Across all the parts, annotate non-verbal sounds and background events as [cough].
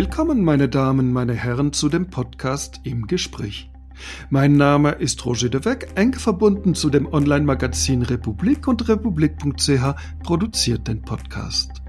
Willkommen, meine Damen, meine Herren, zu dem Podcast im Gespräch. Mein Name ist Roger de Weck, eng verbunden zu dem Online-Magazin Republik und republik.ch produziert den Podcast.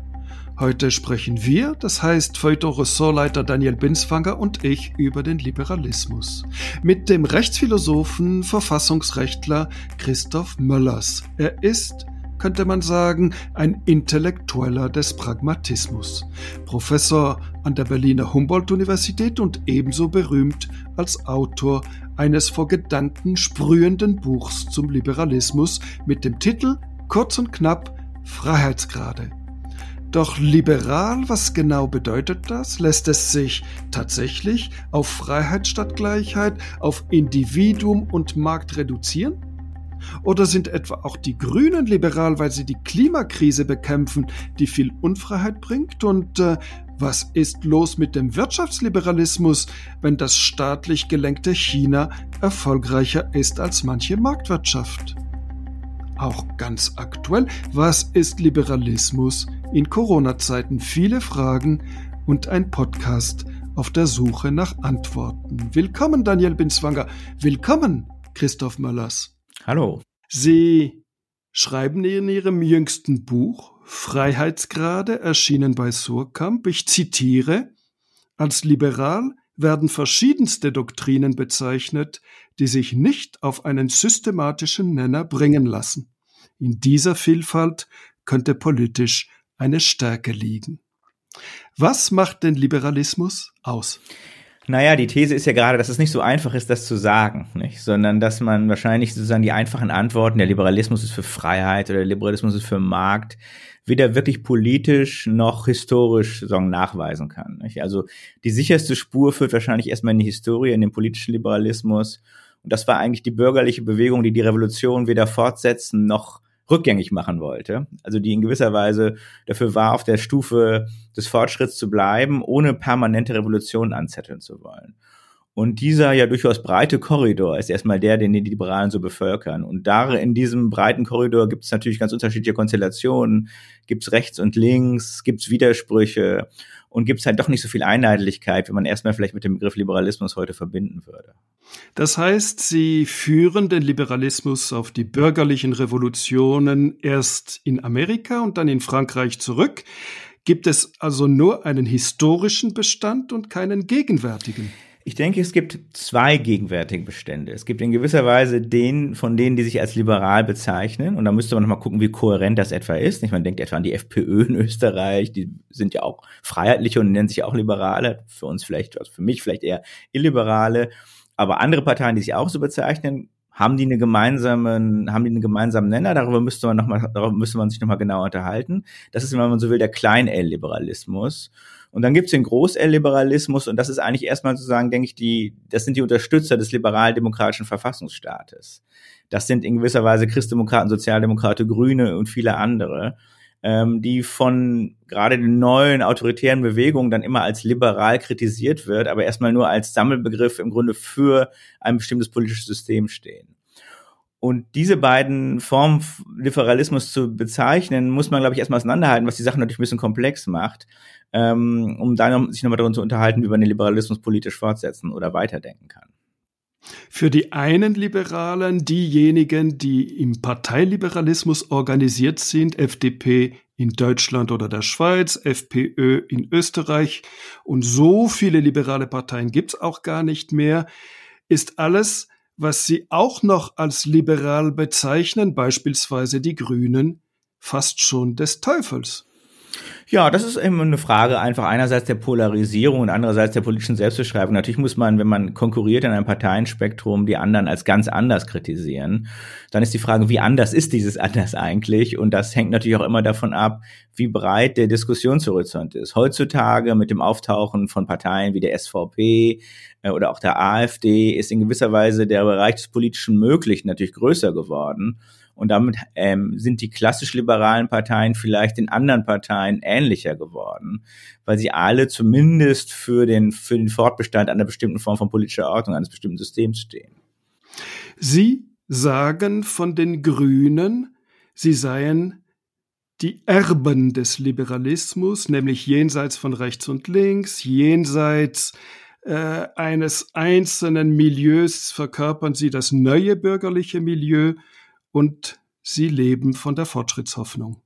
Heute sprechen wir, das heißt Feuilleton-Ressortleiter Daniel Binsfanger und ich, über den Liberalismus. Mit dem Rechtsphilosophen, Verfassungsrechtler Christoph Möllers. Er ist könnte man sagen, ein Intellektueller des Pragmatismus. Professor an der Berliner Humboldt-Universität und ebenso berühmt als Autor eines vor Gedanken sprühenden Buchs zum Liberalismus mit dem Titel kurz und knapp Freiheitsgrade. Doch liberal, was genau bedeutet das? Lässt es sich tatsächlich auf Freiheit statt Gleichheit, auf Individuum und Markt reduzieren? Oder sind etwa auch die Grünen liberal, weil sie die Klimakrise bekämpfen, die viel Unfreiheit bringt? Und äh, was ist los mit dem Wirtschaftsliberalismus, wenn das staatlich gelenkte China erfolgreicher ist als manche Marktwirtschaft? Auch ganz aktuell, was ist Liberalismus in Corona-Zeiten? Viele Fragen und ein Podcast auf der Suche nach Antworten. Willkommen, Daniel Binswanger. Willkommen, Christoph Möllers. Hallo. Sie schreiben in Ihrem jüngsten Buch Freiheitsgrade, erschienen bei Surkamp, ich zitiere, als liberal werden verschiedenste Doktrinen bezeichnet, die sich nicht auf einen systematischen Nenner bringen lassen. In dieser Vielfalt könnte politisch eine Stärke liegen. Was macht den Liberalismus aus? Naja, die These ist ja gerade, dass es nicht so einfach ist, das zu sagen, nicht? sondern dass man wahrscheinlich sozusagen die einfachen Antworten, der Liberalismus ist für Freiheit oder der Liberalismus ist für Markt, weder wirklich politisch noch historisch sagen, nachweisen kann. Nicht? Also die sicherste Spur führt wahrscheinlich erstmal in die Historie, in den politischen Liberalismus. Und das war eigentlich die bürgerliche Bewegung, die die Revolution weder fortsetzen noch rückgängig machen wollte. Also die in gewisser Weise dafür war, auf der Stufe des Fortschritts zu bleiben, ohne permanente Revolutionen anzetteln zu wollen. Und dieser ja durchaus breite Korridor ist erstmal der, den die Liberalen so bevölkern. Und da in diesem breiten Korridor gibt es natürlich ganz unterschiedliche Konstellationen. Gibt es rechts und links, gibt es Widersprüche und gibt es halt doch nicht so viel Einheitlichkeit, wie man erstmal vielleicht mit dem Begriff Liberalismus heute verbinden würde. Das heißt, Sie führen den Liberalismus auf die bürgerlichen Revolutionen erst in Amerika und dann in Frankreich zurück. Gibt es also nur einen historischen Bestand und keinen gegenwärtigen? Ich denke, es gibt zwei gegenwärtige Bestände. Es gibt in gewisser Weise den von denen, die sich als liberal bezeichnen. Und da müsste man nochmal gucken, wie kohärent das etwa ist. Nicht? Man denkt etwa an die FPÖ in Österreich. Die sind ja auch freiheitliche und nennen sich auch Liberale. Für uns vielleicht, also für mich vielleicht eher Illiberale. Aber andere Parteien, die sich auch so bezeichnen, haben die eine gemeinsamen, haben die einen gemeinsamen Nenner? Darüber müsste man noch mal, darüber müsste man sich nochmal genau unterhalten. Das ist, wenn man so will, der Klein-L-Liberalismus. Und dann gibt's den Groß-L-Liberalismus und das ist eigentlich erstmal sozusagen, denke ich, die, das sind die Unterstützer des liberal-demokratischen Verfassungsstaates. Das sind in gewisser Weise Christdemokraten, Sozialdemokrate, Grüne und viele andere, ähm, die von gerade den neuen autoritären Bewegungen dann immer als liberal kritisiert wird, aber erstmal nur als Sammelbegriff im Grunde für ein bestimmtes politisches System stehen. Und diese beiden Formen Liberalismus zu bezeichnen, muss man, glaube ich, erstmal auseinanderhalten, was die Sache natürlich ein bisschen komplex macht, ähm, um dann sich nochmal darüber zu unterhalten, wie man den Liberalismus politisch fortsetzen oder weiterdenken kann. Für die einen Liberalen, diejenigen, die im Parteiliberalismus organisiert sind, FDP in Deutschland oder der Schweiz, FPÖ in Österreich und so viele liberale Parteien gibt's auch gar nicht mehr, ist alles was Sie auch noch als liberal bezeichnen, beispielsweise die Grünen, fast schon des Teufels. Ja, das ist eben eine Frage einfach einerseits der Polarisierung und andererseits der politischen Selbstbeschreibung. Natürlich muss man, wenn man konkurriert in einem Parteienspektrum, die anderen als ganz anders kritisieren. Dann ist die Frage, wie anders ist dieses [laughs] anders eigentlich? Und das hängt natürlich auch immer davon ab, wie breit der Diskussionshorizont ist. Heutzutage mit dem Auftauchen von Parteien wie der SVP äh, oder auch der AfD ist in gewisser Weise der Bereich des politischen Möglichen natürlich größer geworden. Und damit ähm, sind die klassisch liberalen Parteien vielleicht den anderen Parteien ähnlicher geworden, weil sie alle zumindest für den, für den Fortbestand einer bestimmten Form von politischer Ordnung, eines bestimmten Systems stehen. Sie sagen von den Grünen, sie seien die Erben des Liberalismus, nämlich jenseits von rechts und links, jenseits äh, eines einzelnen Milieus verkörpern sie das neue bürgerliche Milieu und sie leben von der Fortschrittshoffnung.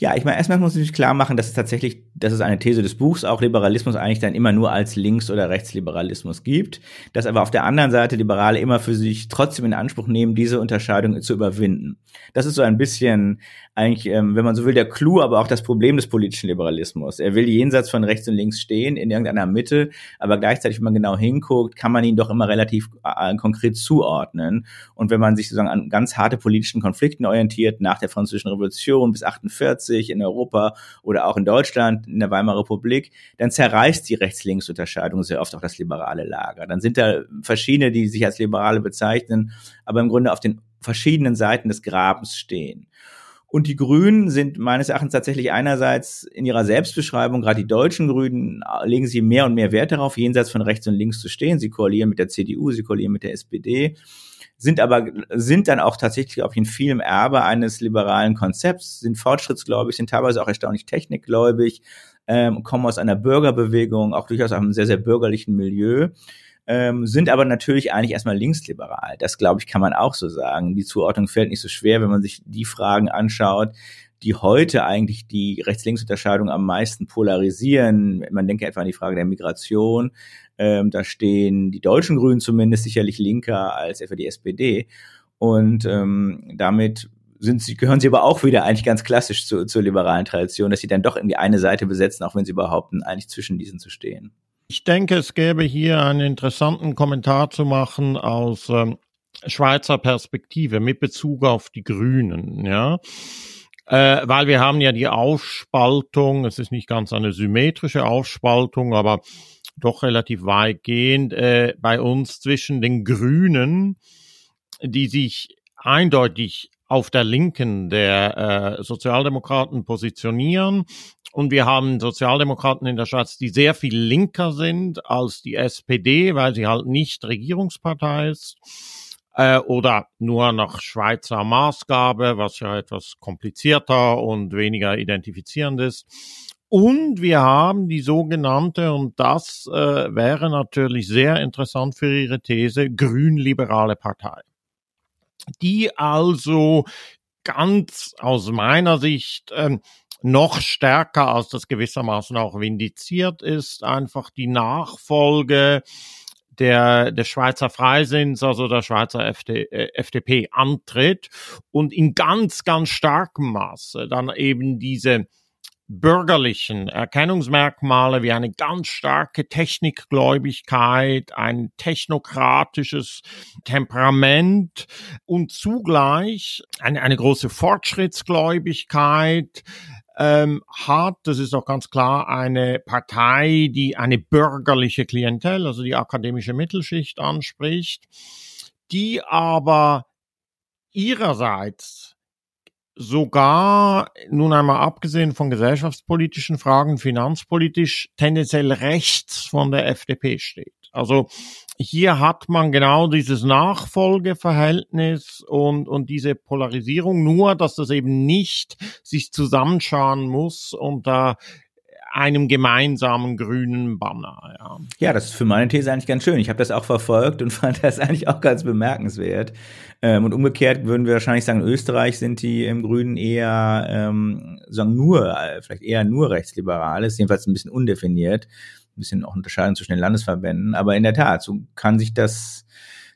Ja, ich meine, erstmal muss ich mich klar machen, dass es tatsächlich, das ist eine These des Buchs, auch Liberalismus eigentlich dann immer nur als Links- oder Rechtsliberalismus gibt, dass aber auf der anderen Seite Liberale immer für sich trotzdem in Anspruch nehmen, diese Unterscheidung zu überwinden. Das ist so ein bisschen eigentlich, ähm, wenn man so will, der Clou, aber auch das Problem des politischen Liberalismus. Er will jenseits von rechts und links stehen, in irgendeiner Mitte, aber gleichzeitig, wenn man genau hinguckt, kann man ihn doch immer relativ äh, konkret zuordnen. Und wenn man sich sozusagen an ganz harte politischen Konflikten orientiert, nach der Französischen Revolution bis 48 in Europa oder auch in Deutschland, in der Weimarer Republik, dann zerreißt die Rechts-Links-Unterscheidung sehr oft auch das liberale Lager. Dann sind da verschiedene, die sich als Liberale bezeichnen, aber im Grunde auf den verschiedenen Seiten des Grabens stehen. Und die Grünen sind meines Erachtens tatsächlich einerseits in ihrer Selbstbeschreibung, gerade die deutschen Grünen, legen sie mehr und mehr Wert darauf, jenseits von rechts und links zu stehen. Sie koalieren mit der CDU, sie koalieren mit der SPD, sind aber, sind dann auch tatsächlich, ich, in vielem Erbe eines liberalen Konzepts, sind fortschrittsgläubig, sind teilweise auch erstaunlich technikgläubig, ähm, kommen aus einer Bürgerbewegung, auch durchaus aus einem sehr, sehr bürgerlichen Milieu ähm, sind aber natürlich eigentlich erstmal linksliberal. Das, glaube ich, kann man auch so sagen. Die Zuordnung fällt nicht so schwer, wenn man sich die Fragen anschaut, die heute eigentlich die Rechts-Links-Unterscheidung am meisten polarisieren. Man denke etwa an die Frage der Migration. Ähm, da stehen die deutschen Grünen zumindest sicherlich linker als etwa die SPD. Und ähm, damit sind sie, gehören sie aber auch wieder eigentlich ganz klassisch zu, zur liberalen Tradition, dass sie dann doch irgendwie eine Seite besetzen, auch wenn sie behaupten, eigentlich zwischen diesen zu stehen. Ich denke, es gäbe hier einen interessanten Kommentar zu machen aus ähm, Schweizer Perspektive mit Bezug auf die Grünen, ja. Äh, weil wir haben ja die Aufspaltung, es ist nicht ganz eine symmetrische Aufspaltung, aber doch relativ weitgehend äh, bei uns zwischen den Grünen, die sich eindeutig auf der Linken der äh, Sozialdemokraten positionieren und wir haben Sozialdemokraten in der Schweiz, die sehr viel linker sind als die SPD, weil sie halt nicht Regierungspartei ist äh, oder nur nach Schweizer Maßgabe, was ja etwas komplizierter und weniger identifizierend ist. Und wir haben die sogenannte, und das äh, wäre natürlich sehr interessant für Ihre These, grünliberale Partei. Die also ganz aus meiner Sicht ähm, noch stärker, als das gewissermaßen auch vindiziert ist, einfach die Nachfolge der, der Schweizer Freisinns, also der Schweizer FD, äh, FDP antritt und in ganz, ganz starkem Maße dann eben diese bürgerlichen Erkennungsmerkmale wie eine ganz starke Technikgläubigkeit, ein technokratisches Temperament und zugleich eine, eine große Fortschrittsgläubigkeit, ähm, hat, das ist auch ganz klar, eine Partei, die eine bürgerliche Klientel, also die akademische Mittelschicht anspricht, die aber ihrerseits sogar, nun einmal abgesehen von gesellschaftspolitischen Fragen, finanzpolitisch tendenziell rechts von der FDP steht. Also hier hat man genau dieses Nachfolgeverhältnis und, und diese Polarisierung, nur dass das eben nicht sich zusammenschauen muss unter einem gemeinsamen grünen Banner. Ja. ja, das ist für meine These eigentlich ganz schön. Ich habe das auch verfolgt und [laughs] fand das eigentlich auch ganz bemerkenswert. Ähm, und umgekehrt würden wir wahrscheinlich sagen, in Österreich sind die im Grünen eher, ähm, sagen nur, äh, vielleicht eher nur rechtsliberales, jedenfalls ein bisschen undefiniert ein bisschen auch unterscheiden zwischen den Landesverbänden. Aber in der Tat, so kann sich das,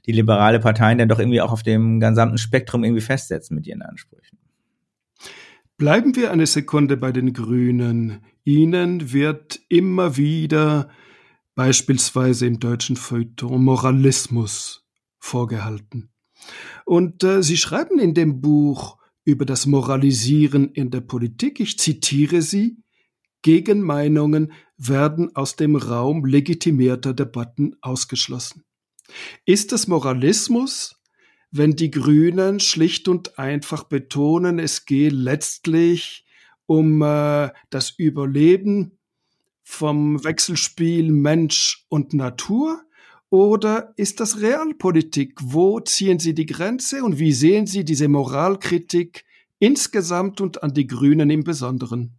die liberale Parteien dann doch irgendwie auch auf dem gesamten Spektrum irgendwie festsetzen mit ihren Ansprüchen. Bleiben wir eine Sekunde bei den Grünen. Ihnen wird immer wieder beispielsweise im deutschen Feuilleton Moralismus vorgehalten. Und äh, Sie schreiben in dem Buch über das Moralisieren in der Politik, ich zitiere Sie, Gegenmeinungen werden aus dem Raum legitimierter Debatten ausgeschlossen. Ist es Moralismus, wenn die Grünen schlicht und einfach betonen, es gehe letztlich um äh, das Überleben vom Wechselspiel Mensch und Natur? Oder ist das Realpolitik? Wo ziehen Sie die Grenze und wie sehen Sie diese Moralkritik insgesamt und an die Grünen im Besonderen?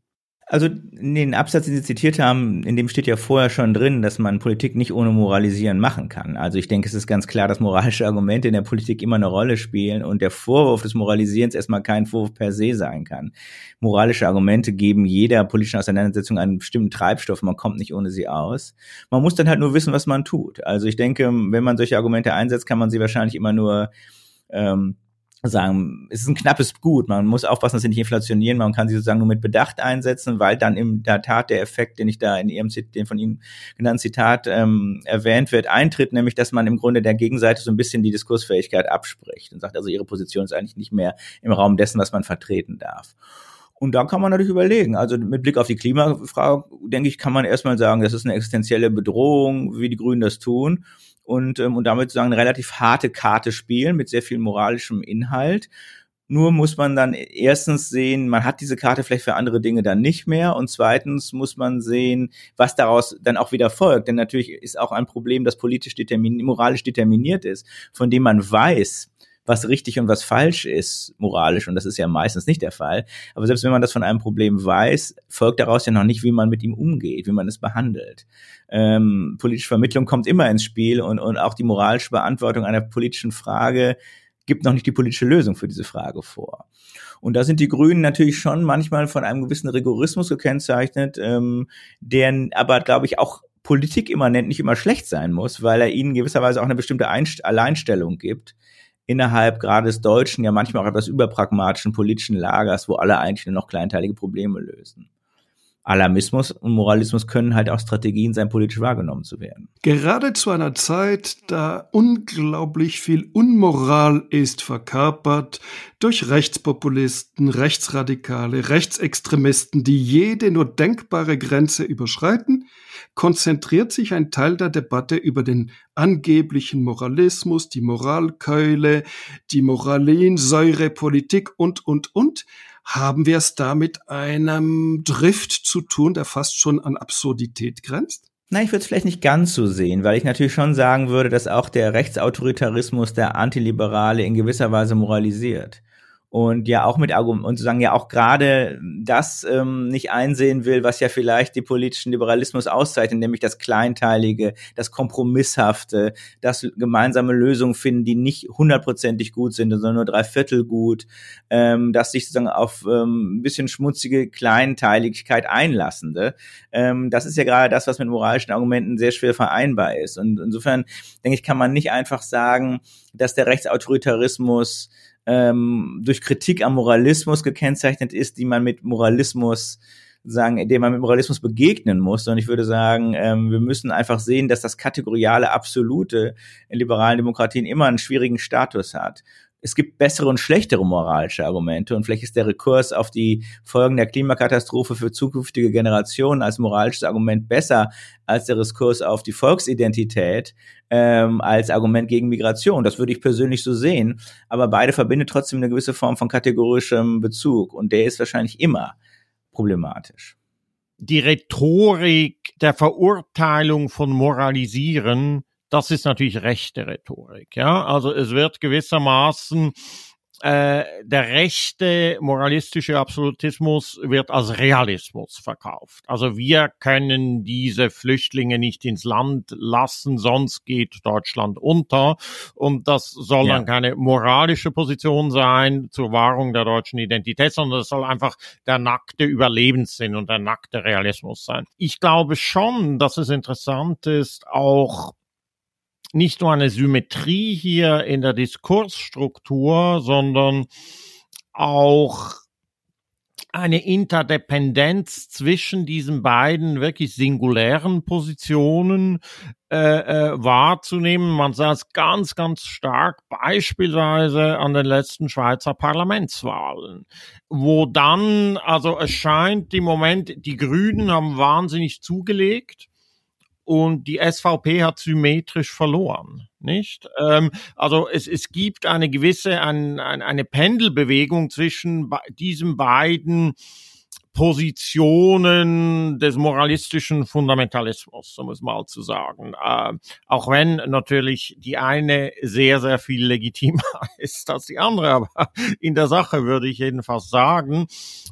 Also in den Absatz, den Sie zitiert haben, in dem steht ja vorher schon drin, dass man Politik nicht ohne Moralisieren machen kann. Also ich denke, es ist ganz klar, dass moralische Argumente in der Politik immer eine Rolle spielen und der Vorwurf des Moralisierens erstmal kein Vorwurf per se sein kann. Moralische Argumente geben jeder politischen Auseinandersetzung einen bestimmten Treibstoff, man kommt nicht ohne sie aus. Man muss dann halt nur wissen, was man tut. Also ich denke, wenn man solche Argumente einsetzt, kann man sie wahrscheinlich immer nur ähm, sagen, es ist ein knappes Gut. Man muss aufpassen, dass sie nicht inflationieren. Man kann sie sozusagen nur mit Bedacht einsetzen, weil dann in der Tat der Effekt, den ich da in Ihrem den von Ihnen genannten Zitat ähm, erwähnt wird, eintritt, nämlich, dass man im Grunde der Gegenseite so ein bisschen die Diskursfähigkeit abspricht und sagt, also ihre Position ist eigentlich nicht mehr im Raum dessen, was man vertreten darf. Und da kann man natürlich überlegen. Also mit Blick auf die Klimafrage, denke ich, kann man erstmal sagen, das ist eine existenzielle Bedrohung, wie die Grünen das tun und, ähm, und damit sozusagen eine relativ harte Karte spielen mit sehr viel moralischem Inhalt. Nur muss man dann erstens sehen, man hat diese Karte vielleicht für andere Dinge dann nicht mehr. Und zweitens muss man sehen, was daraus dann auch wieder folgt. Denn natürlich ist auch ein Problem, das politisch determiniert, moralisch determiniert ist, von dem man weiß, was richtig und was falsch ist, moralisch, und das ist ja meistens nicht der Fall. Aber selbst wenn man das von einem Problem weiß, folgt daraus ja noch nicht, wie man mit ihm umgeht, wie man es behandelt. Ähm, politische Vermittlung kommt immer ins Spiel und, und auch die moralische Beantwortung einer politischen Frage gibt noch nicht die politische Lösung für diese Frage vor. Und da sind die Grünen natürlich schon manchmal von einem gewissen Rigorismus gekennzeichnet, ähm, der aber, glaube ich, auch Politik immanent nicht immer schlecht sein muss, weil er ihnen gewisserweise auch eine bestimmte Einst Alleinstellung gibt innerhalb gerade des deutschen, ja manchmal auch etwas überpragmatischen politischen Lagers, wo alle eigentlich nur noch kleinteilige Probleme lösen. Alarmismus und Moralismus können halt auch Strategien sein, politisch wahrgenommen zu werden. Gerade zu einer Zeit, da unglaublich viel Unmoral ist verkörpert durch Rechtspopulisten, Rechtsradikale, Rechtsextremisten, die jede nur denkbare Grenze überschreiten, konzentriert sich ein Teil der Debatte über den angeblichen Moralismus, die Moralkeule, die Moralinsäurepolitik und, und, und haben wir es da mit einem Drift zu tun, der fast schon an Absurdität grenzt? Na, ich würde es vielleicht nicht ganz so sehen, weil ich natürlich schon sagen würde, dass auch der Rechtsautoritarismus der Antiliberale in gewisser Weise moralisiert und ja auch mit Argumenten und sozusagen ja auch gerade das ähm, nicht einsehen will, was ja vielleicht die politischen Liberalismus auszeichnet, nämlich das Kleinteilige, das Kompromisshafte, das gemeinsame Lösungen finden, die nicht hundertprozentig gut sind, sondern nur drei Viertel gut, ähm, dass sich sozusagen auf ähm, ein bisschen schmutzige Kleinteiligkeit einlassende. Ähm, das ist ja gerade das, was mit moralischen Argumenten sehr schwer vereinbar ist. Und insofern denke ich, kann man nicht einfach sagen, dass der Rechtsautoritarismus ähm, durch Kritik am Moralismus gekennzeichnet ist, die man mit Moralismus sagen, dem man mit Moralismus begegnen muss, sondern ich würde sagen, ähm, wir müssen einfach sehen, dass das kategoriale Absolute in liberalen Demokratien immer einen schwierigen Status hat es gibt bessere und schlechtere moralische Argumente und vielleicht ist der Rekurs auf die Folgen der Klimakatastrophe für zukünftige Generationen als moralisches Argument besser als der Rekurs auf die Volksidentität ähm, als Argument gegen Migration. Das würde ich persönlich so sehen, aber beide verbindet trotzdem eine gewisse Form von kategorischem Bezug und der ist wahrscheinlich immer problematisch. Die Rhetorik der Verurteilung von Moralisieren das ist natürlich rechte Rhetorik. Ja, also es wird gewissermaßen äh, der rechte moralistische Absolutismus wird als Realismus verkauft. Also wir können diese Flüchtlinge nicht ins Land lassen, sonst geht Deutschland unter. Und das soll ja. dann keine moralische Position sein zur Wahrung der deutschen Identität, sondern es soll einfach der nackte Überlebenssinn und der nackte Realismus sein. Ich glaube schon, dass es interessant ist, auch nicht nur eine Symmetrie hier in der Diskursstruktur, sondern auch eine Interdependenz zwischen diesen beiden wirklich singulären Positionen äh, äh, wahrzunehmen. Man sah es ganz, ganz stark beispielsweise an den letzten Schweizer Parlamentswahlen, wo dann, also es scheint im Moment, die Grünen haben wahnsinnig zugelegt und die SVP hat symmetrisch verloren, nicht? Ähm, also es, es gibt eine gewisse ein, ein, eine Pendelbewegung zwischen diesen beiden Positionen des moralistischen Fundamentalismus, um es mal zu sagen. Äh, auch wenn natürlich die eine sehr, sehr viel legitimer [laughs] ist als die andere, aber [laughs] in der Sache würde ich jedenfalls sagen.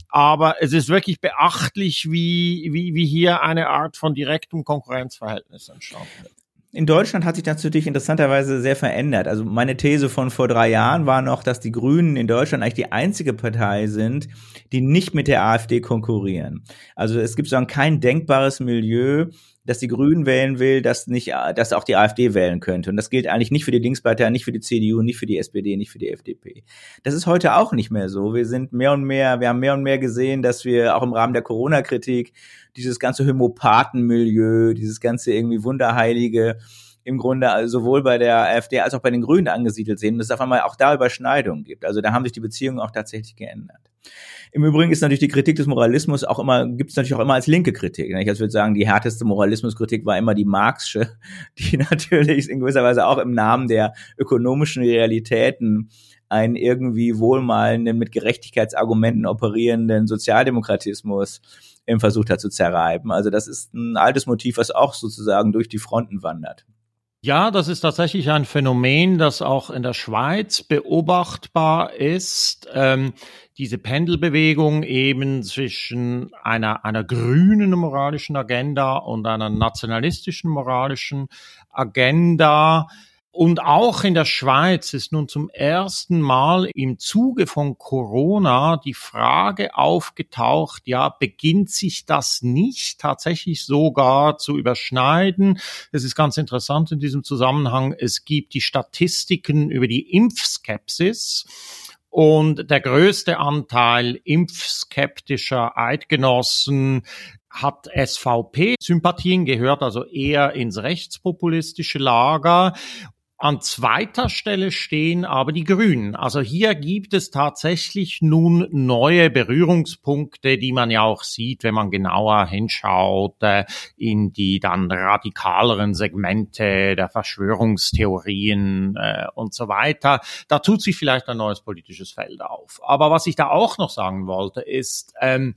Aber es ist wirklich beachtlich, wie, wie, wie hier eine Art von direktem Konkurrenzverhältnis entstanden ist in Deutschland hat sich das natürlich interessanterweise sehr verändert. Also meine These von vor drei Jahren war noch, dass die Grünen in Deutschland eigentlich die einzige Partei sind, die nicht mit der AfD konkurrieren. Also es gibt so kein denkbares Milieu, dass die Grünen wählen will, dass nicht, dass auch die AfD wählen könnte. Und das gilt eigentlich nicht für die Linkspartei, nicht für die CDU, nicht für die SPD, nicht für die FDP. Das ist heute auch nicht mehr so. Wir sind mehr und mehr, wir haben mehr und mehr gesehen, dass wir auch im Rahmen der Corona-Kritik dieses ganze Homopathenmilieu, dieses ganze irgendwie Wunderheilige im Grunde also sowohl bei der AfD als auch bei den Grünen angesiedelt sehen, dass es auf einmal auch da Überschneidungen gibt. Also da haben sich die Beziehungen auch tatsächlich geändert. Im Übrigen ist natürlich die Kritik des Moralismus auch immer, gibt es natürlich auch immer als linke Kritik. Ich würde sagen, die härteste Moralismuskritik war immer die Marxische, [laughs] die natürlich in gewisser Weise auch im Namen der ökonomischen Realitäten einen irgendwie wohlmalenden, mit Gerechtigkeitsargumenten operierenden Sozialdemokratismus versucht hat zu zerreiben. Also das ist ein altes Motiv, was auch sozusagen durch die Fronten wandert. Ja, das ist tatsächlich ein Phänomen, das auch in der Schweiz beobachtbar ist. Ähm, diese Pendelbewegung eben zwischen einer, einer grünen moralischen Agenda und einer nationalistischen moralischen Agenda. Und auch in der Schweiz ist nun zum ersten Mal im Zuge von Corona die Frage aufgetaucht, ja, beginnt sich das nicht tatsächlich sogar zu überschneiden? Es ist ganz interessant in diesem Zusammenhang, es gibt die Statistiken über die Impfskepsis. Und der größte Anteil impfskeptischer Eidgenossen hat SVP-Sympathien, gehört also eher ins rechtspopulistische Lager. An zweiter Stelle stehen aber die Grünen. Also hier gibt es tatsächlich nun neue Berührungspunkte, die man ja auch sieht, wenn man genauer hinschaut äh, in die dann radikaleren Segmente der Verschwörungstheorien äh, und so weiter. Da tut sich vielleicht ein neues politisches Feld auf. Aber was ich da auch noch sagen wollte, ist, ähm,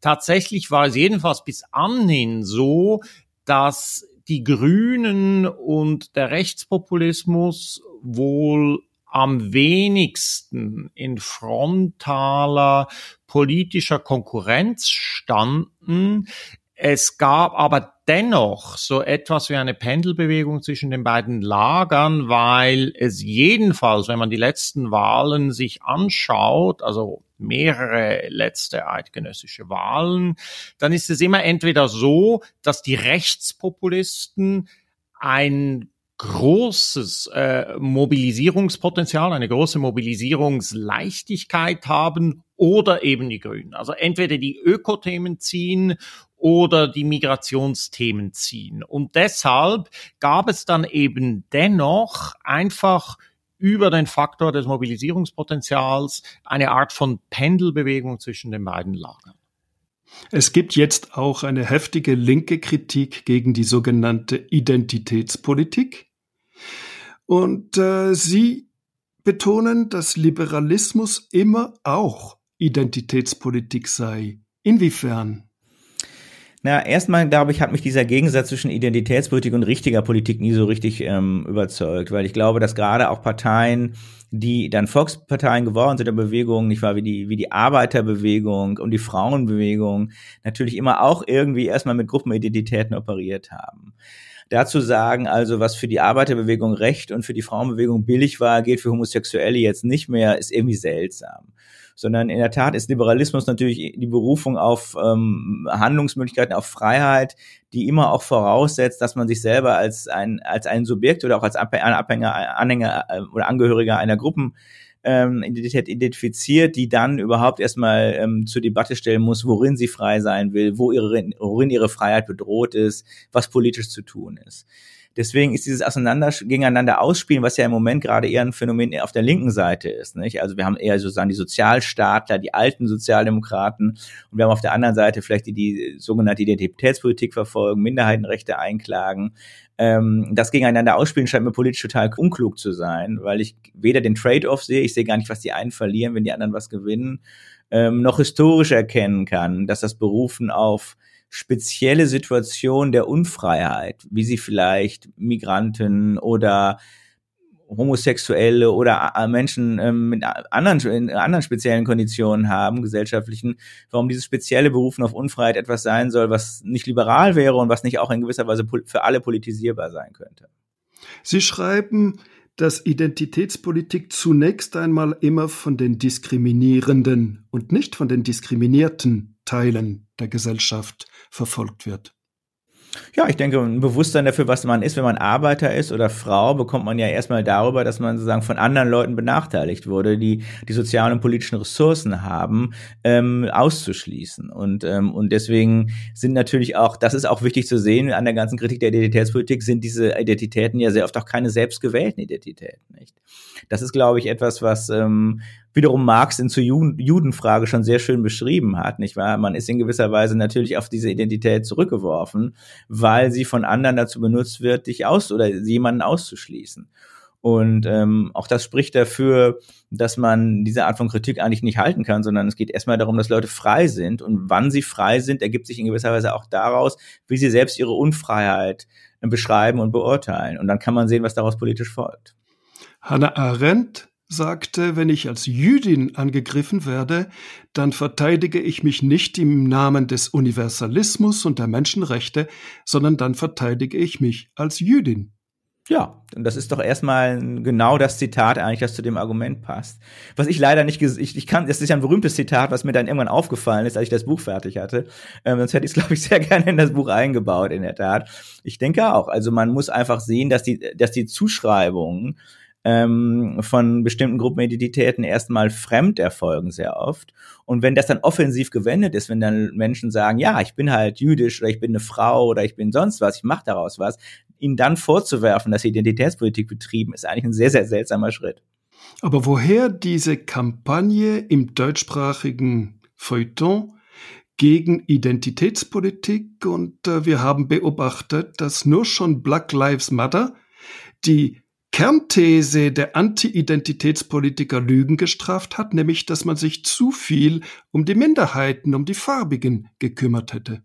tatsächlich war es jedenfalls bis anhin so, dass die Grünen und der Rechtspopulismus wohl am wenigsten in frontaler politischer Konkurrenz standen. Es gab aber dennoch so etwas wie eine Pendelbewegung zwischen den beiden Lagern, weil es jedenfalls, wenn man die letzten Wahlen sich anschaut, also mehrere letzte eidgenössische Wahlen, dann ist es immer entweder so, dass die Rechtspopulisten ein großes äh, Mobilisierungspotenzial, eine große Mobilisierungsleichtigkeit haben oder eben die Grünen. Also entweder die Ökothemen ziehen oder die Migrationsthemen ziehen. Und deshalb gab es dann eben dennoch einfach über den Faktor des Mobilisierungspotenzials eine Art von Pendelbewegung zwischen den beiden Lagern. Es gibt jetzt auch eine heftige linke Kritik gegen die sogenannte Identitätspolitik. Und äh, Sie betonen, dass Liberalismus immer auch Identitätspolitik sei. Inwiefern? Na, erstmal, glaube ich, hat mich dieser Gegensatz zwischen Identitätspolitik und richtiger Politik nie so richtig ähm, überzeugt, weil ich glaube, dass gerade auch Parteien, die dann Volksparteien geworden sind der Bewegung, nicht wahr, wie die, wie die Arbeiterbewegung und die Frauenbewegung, natürlich immer auch irgendwie erstmal mit Gruppenidentitäten operiert haben. Dazu sagen also, was für die Arbeiterbewegung recht und für die Frauenbewegung billig war, geht für Homosexuelle jetzt nicht mehr, ist irgendwie seltsam sondern in der Tat ist Liberalismus natürlich die Berufung auf ähm, Handlungsmöglichkeiten, auf Freiheit, die immer auch voraussetzt, dass man sich selber als ein, als ein Subjekt oder auch als Abhänger, Anhänger äh, oder Angehöriger einer Gruppen ähm, identifiziert, die dann überhaupt erstmal ähm, zur Debatte stellen muss, worin sie frei sein will, wo ihre, worin ihre Freiheit bedroht ist, was politisch zu tun ist. Deswegen ist dieses Auseinander gegeneinander ausspielen, was ja im Moment gerade eher ein Phänomen auf der linken Seite ist. Nicht? Also wir haben eher sozusagen die Sozialstaatler, die alten Sozialdemokraten und wir haben auf der anderen Seite vielleicht die, die sogenannte Identitätspolitik verfolgen, Minderheitenrechte einklagen. Ähm, das gegeneinander ausspielen scheint mir politisch total unklug zu sein, weil ich weder den Trade-off sehe, ich sehe gar nicht, was die einen verlieren, wenn die anderen was gewinnen. ähm, noch historisch erkennen kann, dass das Berufen auf spezielle Situationen der Unfreiheit, wie sie vielleicht Migranten oder Homosexuelle oder Menschen ähm, mit anderen, anderen speziellen Konditionen haben, gesellschaftlichen, warum dieses spezielle Berufen auf Unfreiheit etwas sein soll, was nicht liberal wäre und was nicht auch in gewisser Weise für alle politisierbar sein könnte. Sie schreiben, dass Identitätspolitik zunächst einmal immer von den diskriminierenden und nicht von den diskriminierten Teilen der Gesellschaft verfolgt wird. Ja, ich denke, ein Bewusstsein dafür, was man ist, wenn man Arbeiter ist oder Frau, bekommt man ja erstmal darüber, dass man sozusagen von anderen Leuten benachteiligt wurde, die die sozialen und politischen Ressourcen haben, ähm, auszuschließen. Und, ähm, und deswegen sind natürlich auch, das ist auch wichtig zu sehen, an der ganzen Kritik der Identitätspolitik sind diese Identitäten ja sehr oft auch keine selbstgewählten Identitäten. Nicht? Das ist, glaube ich, etwas, was ähm, wiederum Marx in zur Judenfrage schon sehr schön beschrieben hat, nicht wahr? Man ist in gewisser Weise natürlich auf diese Identität zurückgeworfen, weil sie von anderen dazu benutzt wird, dich aus oder jemanden auszuschließen. Und ähm, auch das spricht dafür, dass man diese Art von Kritik eigentlich nicht halten kann, sondern es geht erstmal darum, dass Leute frei sind. Und wann sie frei sind, ergibt sich in gewisser Weise auch daraus, wie sie selbst ihre Unfreiheit beschreiben und beurteilen. Und dann kann man sehen, was daraus politisch folgt. Hannah Arendt sagte, wenn ich als Jüdin angegriffen werde, dann verteidige ich mich nicht im Namen des Universalismus und der Menschenrechte, sondern dann verteidige ich mich als Jüdin. Ja, und das ist doch erstmal genau das Zitat eigentlich, das zu dem Argument passt. Was ich leider nicht, ich, ich kann, das ist ja ein berühmtes Zitat, was mir dann irgendwann aufgefallen ist, als ich das Buch fertig hatte. Ähm, sonst hätte ich es, glaube ich, sehr [laughs] gerne in das Buch eingebaut, in der Tat. Ich denke auch. Also man muss einfach sehen, dass die, dass die Zuschreibungen ähm, von bestimmten Gruppenidentitäten erstmal fremd erfolgen sehr oft. Und wenn das dann offensiv gewendet ist, wenn dann Menschen sagen, ja, ich bin halt jüdisch oder ich bin eine Frau oder ich bin sonst was, ich mache daraus was, ihnen dann vorzuwerfen, dass sie Identitätspolitik betrieben, ist eigentlich ein sehr, sehr seltsamer Schritt. Aber woher diese Kampagne im deutschsprachigen Feuilleton gegen Identitätspolitik und äh, wir haben beobachtet, dass nur schon Black Lives Matter die Kernthese der Anti-Identitätspolitiker Lügen gestraft hat, nämlich dass man sich zu viel um die Minderheiten, um die Farbigen gekümmert hätte.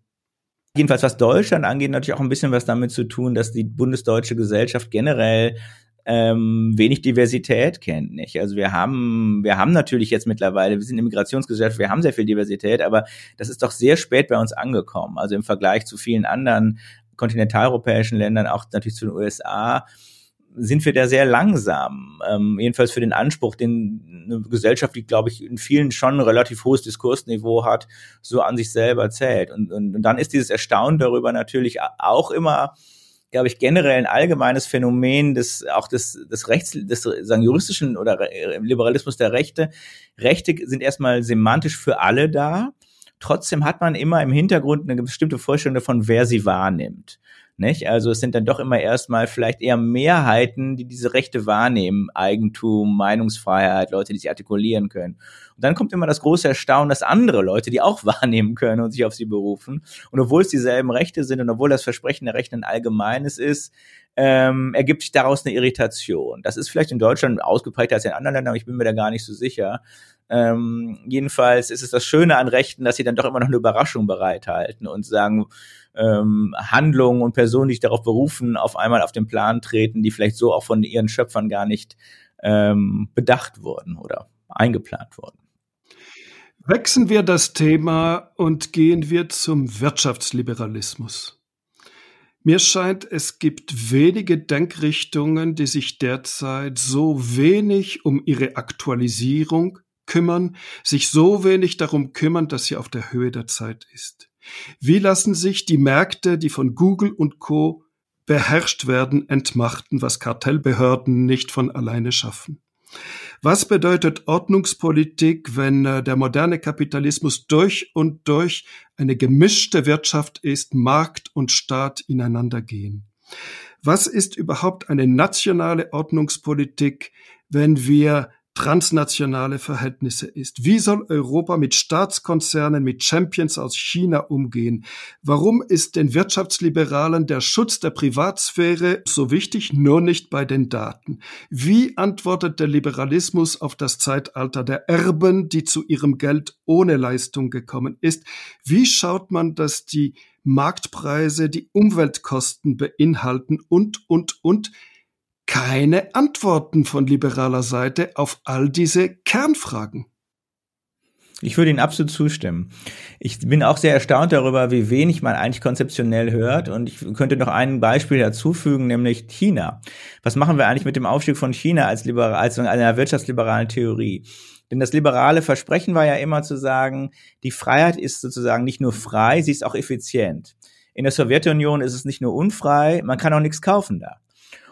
Jedenfalls was Deutschland angeht, natürlich auch ein bisschen was damit zu tun, dass die bundesdeutsche Gesellschaft generell ähm, wenig Diversität kennt, nicht? Also wir haben, wir haben natürlich jetzt mittlerweile, wir sind eine Migrationsgesellschaft, wir haben sehr viel Diversität, aber das ist doch sehr spät bei uns angekommen. Also im Vergleich zu vielen anderen kontinentaleuropäischen Ländern, auch natürlich zu den USA, sind wir da sehr langsam. Ähm, jedenfalls für den Anspruch, den eine Gesellschaft, die, glaube ich, in vielen schon ein relativ hohes Diskursniveau hat, so an sich selber zählt. Und, und, und dann ist dieses Erstaunen darüber natürlich auch immer, glaube ich, generell ein allgemeines Phänomen des, auch des, des Rechts, des sagen, juristischen oder Liberalismus der Rechte. Rechte sind erstmal semantisch für alle da. Trotzdem hat man immer im Hintergrund eine bestimmte Vorstellung davon, wer sie wahrnimmt. Nicht? Also es sind dann doch immer erstmal vielleicht eher Mehrheiten, die diese Rechte wahrnehmen. Eigentum, Meinungsfreiheit, Leute, die sich artikulieren können. Und dann kommt immer das große Erstaunen, dass andere Leute, die auch [laughs] wahrnehmen können und sich auf sie berufen. Und obwohl es dieselben Rechte sind und obwohl das Versprechen der Rechte ein allgemeines ist, ähm, ergibt sich daraus eine Irritation. Das ist vielleicht in Deutschland ausgeprägter als in anderen Ländern, aber ich bin mir da gar nicht so sicher. Ähm, jedenfalls ist es das Schöne an Rechten, dass sie dann doch immer noch eine Überraschung bereithalten und sagen, ähm, Handlungen und Personen, die sich darauf berufen, auf einmal auf den Plan treten, die vielleicht so auch von ihren Schöpfern gar nicht ähm, bedacht wurden oder eingeplant wurden. Wechseln wir das Thema und gehen wir zum Wirtschaftsliberalismus. Mir scheint, es gibt wenige Denkrichtungen, die sich derzeit so wenig um ihre Aktualisierung kümmern, sich so wenig darum kümmern, dass sie auf der Höhe der Zeit ist. Wie lassen sich die Märkte, die von Google und Co beherrscht werden, entmachten, was Kartellbehörden nicht von alleine schaffen? Was bedeutet Ordnungspolitik, wenn äh, der moderne Kapitalismus durch und durch eine gemischte Wirtschaft ist, Markt und Staat ineinander gehen? Was ist überhaupt eine nationale Ordnungspolitik, wenn wir transnationale Verhältnisse ist. Wie soll Europa mit Staatskonzernen, mit Champions aus China umgehen? Warum ist den Wirtschaftsliberalen der Schutz der Privatsphäre so wichtig, nur nicht bei den Daten? Wie antwortet der Liberalismus auf das Zeitalter der Erben, die zu ihrem Geld ohne Leistung gekommen ist? Wie schaut man, dass die Marktpreise die Umweltkosten beinhalten und, und, und? Keine Antworten von liberaler Seite auf all diese Kernfragen. Ich würde Ihnen absolut zustimmen. Ich bin auch sehr erstaunt darüber, wie wenig man eigentlich konzeptionell hört. Und ich könnte noch ein Beispiel dazufügen, nämlich China. Was machen wir eigentlich mit dem Aufstieg von China als, liberal, als einer wirtschaftsliberalen Theorie? Denn das liberale Versprechen war ja immer zu sagen, die Freiheit ist sozusagen nicht nur frei, sie ist auch effizient. In der Sowjetunion ist es nicht nur unfrei, man kann auch nichts kaufen da.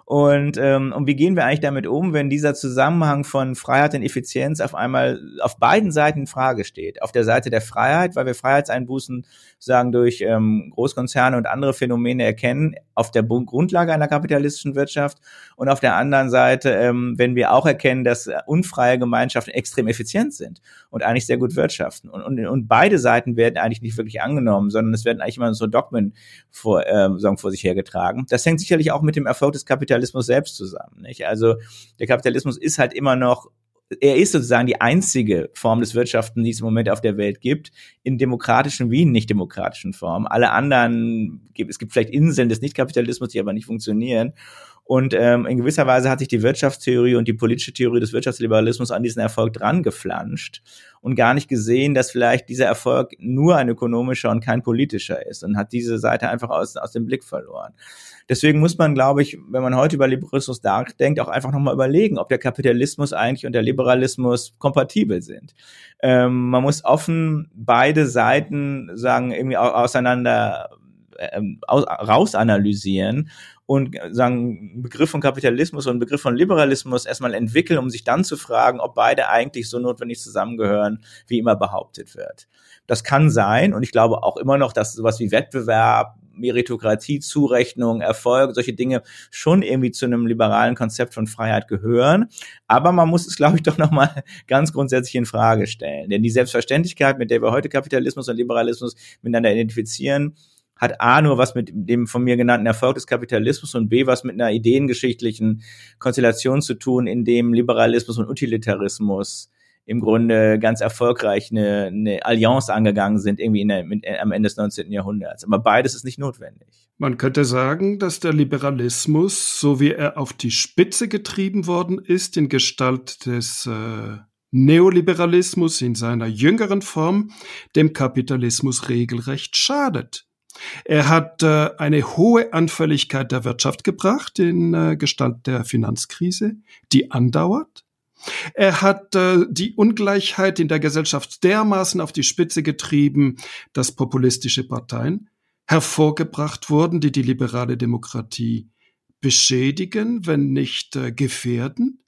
Und, ähm, und wie gehen wir eigentlich damit um, wenn dieser Zusammenhang von Freiheit und Effizienz auf einmal auf beiden Seiten in Frage steht? Auf der Seite der Freiheit, weil wir Freiheitseinbußen sagen durch ähm, Großkonzerne und andere Phänomene erkennen, auf der Grundlage einer kapitalistischen Wirtschaft und auf der anderen Seite, ähm, wenn wir auch erkennen, dass äh, unfreie Gemeinschaften extrem effizient sind und eigentlich sehr gut wirtschaften. Und, und, und beide Seiten werden eigentlich nicht wirklich angenommen, sondern es werden eigentlich immer so Dogmen vor, äh, sagen, vor sich hergetragen. Das hängt sicherlich auch mit dem Erfolg des Kapitalismus selbst zusammen. Nicht? Also der Kapitalismus ist halt immer noch er ist sozusagen die einzige Form des Wirtschaften, die es im Moment auf der Welt gibt, in demokratischen wie in nicht demokratischen Formen. Alle anderen, es gibt vielleicht Inseln des Nichtkapitalismus, die aber nicht funktionieren. Und ähm, in gewisser Weise hat sich die Wirtschaftstheorie und die politische Theorie des Wirtschaftsliberalismus an diesen Erfolg dran geflanscht und gar nicht gesehen, dass vielleicht dieser Erfolg nur ein ökonomischer und kein politischer ist und hat diese Seite einfach aus, aus dem Blick verloren. Deswegen muss man, glaube ich, wenn man heute über Liberalismus nachdenkt, auch einfach nochmal überlegen, ob der Kapitalismus eigentlich und der Liberalismus kompatibel sind. Ähm, man muss offen beide Seiten sagen, irgendwie auseinander ähm, rausanalysieren und sagen, einen Begriff von Kapitalismus und einen Begriff von Liberalismus erstmal entwickeln, um sich dann zu fragen, ob beide eigentlich so notwendig zusammengehören, wie immer behauptet wird. Das kann sein und ich glaube auch immer noch, dass sowas wie Wettbewerb, Meritokratie, Zurechnung, Erfolg, solche Dinge schon irgendwie zu einem liberalen Konzept von Freiheit gehören. Aber man muss es, glaube ich, [laughs] doch nochmal ganz grundsätzlich in Frage stellen. Denn die Selbstverständlichkeit, mit der wir heute Kapitalismus und Liberalismus miteinander identifizieren, hat A nur was mit dem von mir genannten Erfolg des Kapitalismus und B was mit einer ideengeschichtlichen Konstellation zu tun, in dem Liberalismus und Utilitarismus im Grunde ganz erfolgreich eine, eine Allianz angegangen sind, irgendwie der, mit, am Ende des 19. Jahrhunderts. Aber beides ist nicht notwendig. Man könnte sagen, dass der Liberalismus, so wie er auf die Spitze getrieben worden ist, in Gestalt des äh, Neoliberalismus in seiner jüngeren Form, dem Kapitalismus regelrecht schadet. Er hat äh, eine hohe Anfälligkeit der Wirtschaft gebracht in äh, Gestalt der Finanzkrise, die andauert. Er hat äh, die Ungleichheit in der Gesellschaft dermaßen auf die Spitze getrieben, dass populistische Parteien hervorgebracht wurden, die die liberale Demokratie beschädigen, wenn nicht äh, gefährden.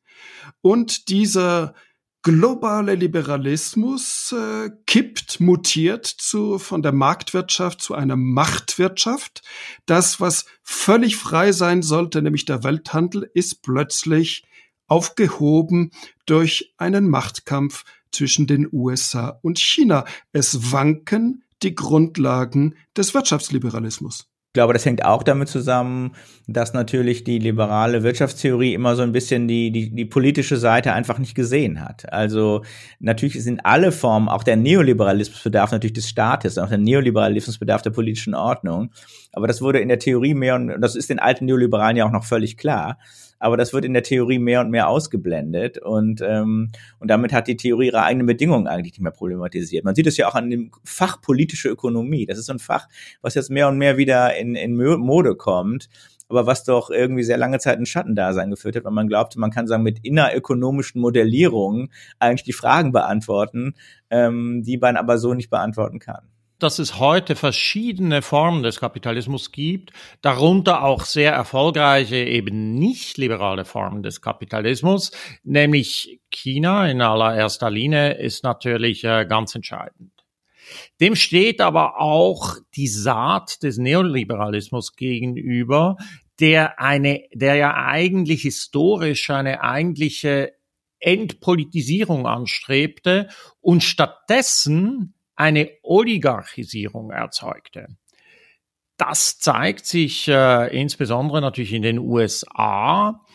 Und dieser globale Liberalismus äh, kippt, mutiert zu, von der Marktwirtschaft zu einer Machtwirtschaft. Das, was völlig frei sein sollte, nämlich der Welthandel, ist plötzlich aufgehoben durch einen Machtkampf zwischen den USA und China. Es wanken die Grundlagen des Wirtschaftsliberalismus. Ich glaube, das hängt auch damit zusammen, dass natürlich die liberale Wirtschaftstheorie immer so ein bisschen die, die, die politische Seite einfach nicht gesehen hat. Also natürlich sind alle Formen, auch der Neoliberalismus bedarf natürlich des Staates, auch der Neoliberalismus bedarf der politischen Ordnung. Aber das wurde in der Theorie mehr und das ist den alten Neoliberalen ja auch noch völlig klar aber das wird in der Theorie mehr und mehr ausgeblendet und, ähm, und damit hat die Theorie ihre eigenen Bedingungen eigentlich nicht mehr problematisiert. Man sieht es ja auch an dem Fach politische Ökonomie. Das ist so ein Fach, was jetzt mehr und mehr wieder in, in Mode kommt aber was doch irgendwie sehr lange Zeit ein Schattendasein geführt hat, weil man glaubte, man kann sagen, mit innerökonomischen Modellierungen eigentlich die Fragen beantworten, ähm, die man aber so nicht beantworten kann dass es heute verschiedene Formen des Kapitalismus gibt, darunter auch sehr erfolgreiche, eben nicht liberale Formen des Kapitalismus, nämlich China in allererster Linie ist natürlich äh, ganz entscheidend. Dem steht aber auch die Saat des Neoliberalismus gegenüber, der eine, der ja eigentlich historisch eine eigentliche Entpolitisierung anstrebte und stattdessen eine Oligarchisierung erzeugte. Das zeigt sich äh, insbesondere natürlich in den USA,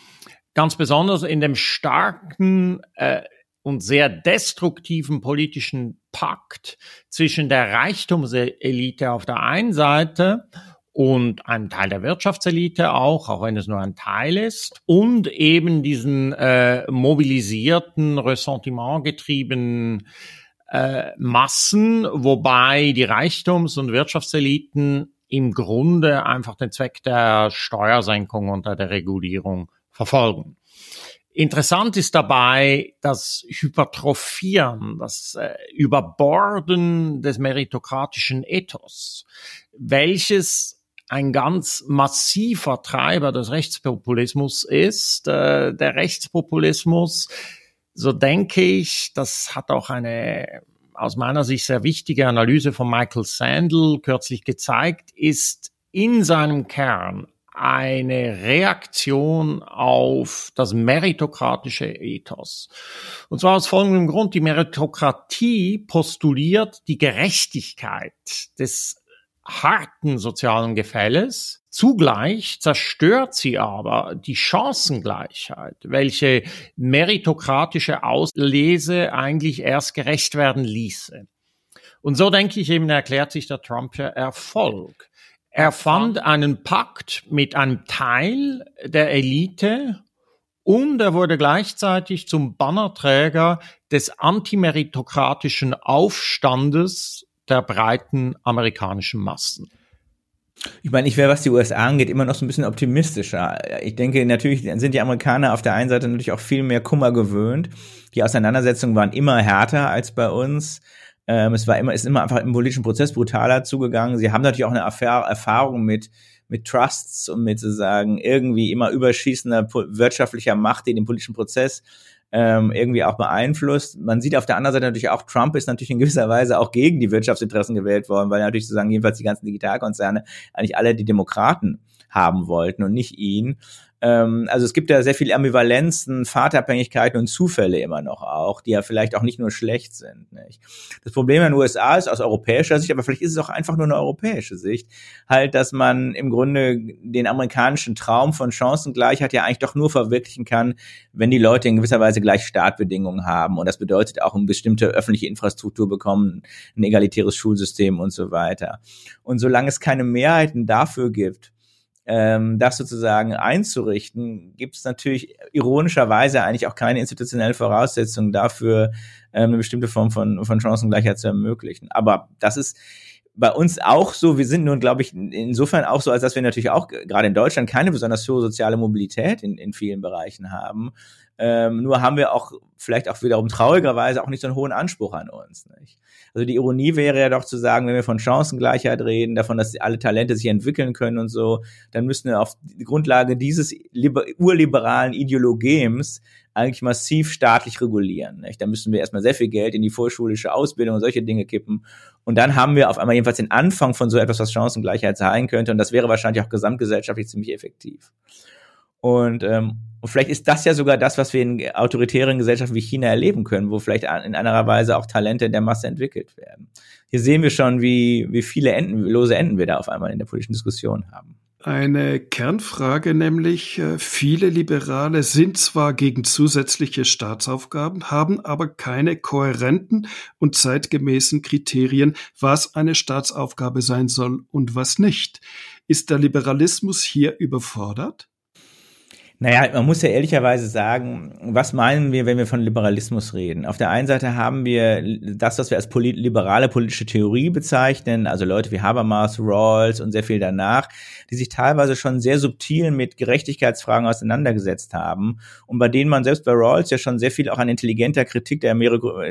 ganz besonders in dem starken äh, und sehr destruktiven politischen Pakt zwischen der Reichtumselite auf der einen Seite und einem Teil der Wirtschaftselite auch, auch wenn es nur ein Teil ist, und eben diesen äh, mobilisierten, ressentimentgetriebenen äh, Massen, wobei die Reichtums- und Wirtschaftseliten im Grunde einfach den Zweck der Steuersenkung und der Regulierung verfolgen. Interessant ist dabei das Hypertrophieren, das äh, Überborden des meritokratischen Ethos, welches ein ganz massiver Treiber des Rechtspopulismus ist. Äh, der Rechtspopulismus, so denke ich, das hat auch eine aus meiner Sicht sehr wichtige Analyse von Michael Sandel kürzlich gezeigt, ist in seinem Kern eine Reaktion auf das meritokratische Ethos. Und zwar aus folgendem Grund. Die Meritokratie postuliert die Gerechtigkeit des harten sozialen Gefälles. Zugleich zerstört sie aber die Chancengleichheit, welche meritokratische Auslese eigentlich erst gerecht werden ließe. Und so denke ich eben, erklärt sich der Trumpsche Erfolg. Er fand einen Pakt mit einem Teil der Elite und er wurde gleichzeitig zum Bannerträger des antimeritokratischen Aufstandes der breiten amerikanischen Massen. Ich meine, ich wäre, was die USA angeht, immer noch so ein bisschen optimistischer. Ich denke, natürlich sind die Amerikaner auf der einen Seite natürlich auch viel mehr Kummer gewöhnt. Die Auseinandersetzungen waren immer härter als bei uns. Ähm, es war immer, ist immer einfach im politischen Prozess brutaler zugegangen. Sie haben natürlich auch eine Erfahrung mit, mit Trusts und mit sozusagen irgendwie immer überschießender wirtschaftlicher Macht, die den politischen Prozess ähm, irgendwie auch beeinflusst. Man sieht auf der anderen Seite natürlich auch, Trump ist natürlich in gewisser Weise auch gegen die Wirtschaftsinteressen gewählt worden, weil natürlich sozusagen jedenfalls die ganzen Digitalkonzerne eigentlich alle die Demokraten haben wollten und nicht ihn. Ähm, also es gibt ja sehr viel Ambivalenzen, Vaterabhängigkeiten und Zufälle immer noch auch, die ja vielleicht auch nicht nur schlecht sind. Nicht? Das Problem in den USA ist aus europäischer Sicht, aber vielleicht ist es auch einfach nur eine europäische Sicht, halt, dass man im Grunde den amerikanischen Traum von Chancengleichheit ja eigentlich doch nur verwirklichen kann, wenn die Leute in gewisser Weise gleich Startbedingungen haben. Und das bedeutet auch eine bestimmte öffentliche Infrastruktur bekommen, ein egalitäres Schulsystem und so weiter. Und solange es keine Mehrheiten dafür gibt, ähm, das sozusagen einzurichten, gibt es natürlich ironischerweise eigentlich auch keine institutionelle Voraussetzung dafür, ähm, eine bestimmte Form von, von Chancengleichheit zu ermöglichen. Aber das ist bei uns auch so, wir sind nun, glaube ich, insofern auch so, als dass wir natürlich auch gerade in Deutschland keine besonders hohe soziale Mobilität in, in vielen Bereichen haben. Ähm, nur haben wir auch vielleicht auch wiederum traurigerweise auch nicht so einen hohen Anspruch an uns. Nicht? Also die Ironie wäre ja doch zu sagen, wenn wir von Chancengleichheit reden, davon, dass alle Talente sich entwickeln können und so, dann müssen wir auf die Grundlage dieses urliberalen Ideologems eigentlich massiv staatlich regulieren. Nicht? Da müssen wir erstmal sehr viel Geld in die vorschulische Ausbildung und solche Dinge kippen. Und dann haben wir auf einmal jedenfalls den Anfang von so etwas, was Chancengleichheit sein könnte. Und das wäre wahrscheinlich auch gesamtgesellschaftlich ziemlich effektiv. Und, ähm, und vielleicht ist das ja sogar das, was wir in autoritären Gesellschaften wie China erleben können, wo vielleicht in einer Weise auch Talente der Masse entwickelt werden. Hier sehen wir schon, wie, wie viele Enden, lose Enden wir da auf einmal in der politischen Diskussion haben. Eine Kernfrage nämlich, äh, viele Liberale sind zwar gegen zusätzliche Staatsaufgaben, haben aber keine kohärenten und zeitgemäßen Kriterien, was eine Staatsaufgabe sein soll und was nicht. Ist der Liberalismus hier überfordert? Naja, man muss ja ehrlicherweise sagen, was meinen wir, wenn wir von Liberalismus reden? Auf der einen Seite haben wir das, was wir als polit liberale politische Theorie bezeichnen, also Leute wie Habermas, Rawls und sehr viel danach, die sich teilweise schon sehr subtil mit Gerechtigkeitsfragen auseinandergesetzt haben und bei denen man selbst bei Rawls ja schon sehr viel auch an intelligenter Kritik der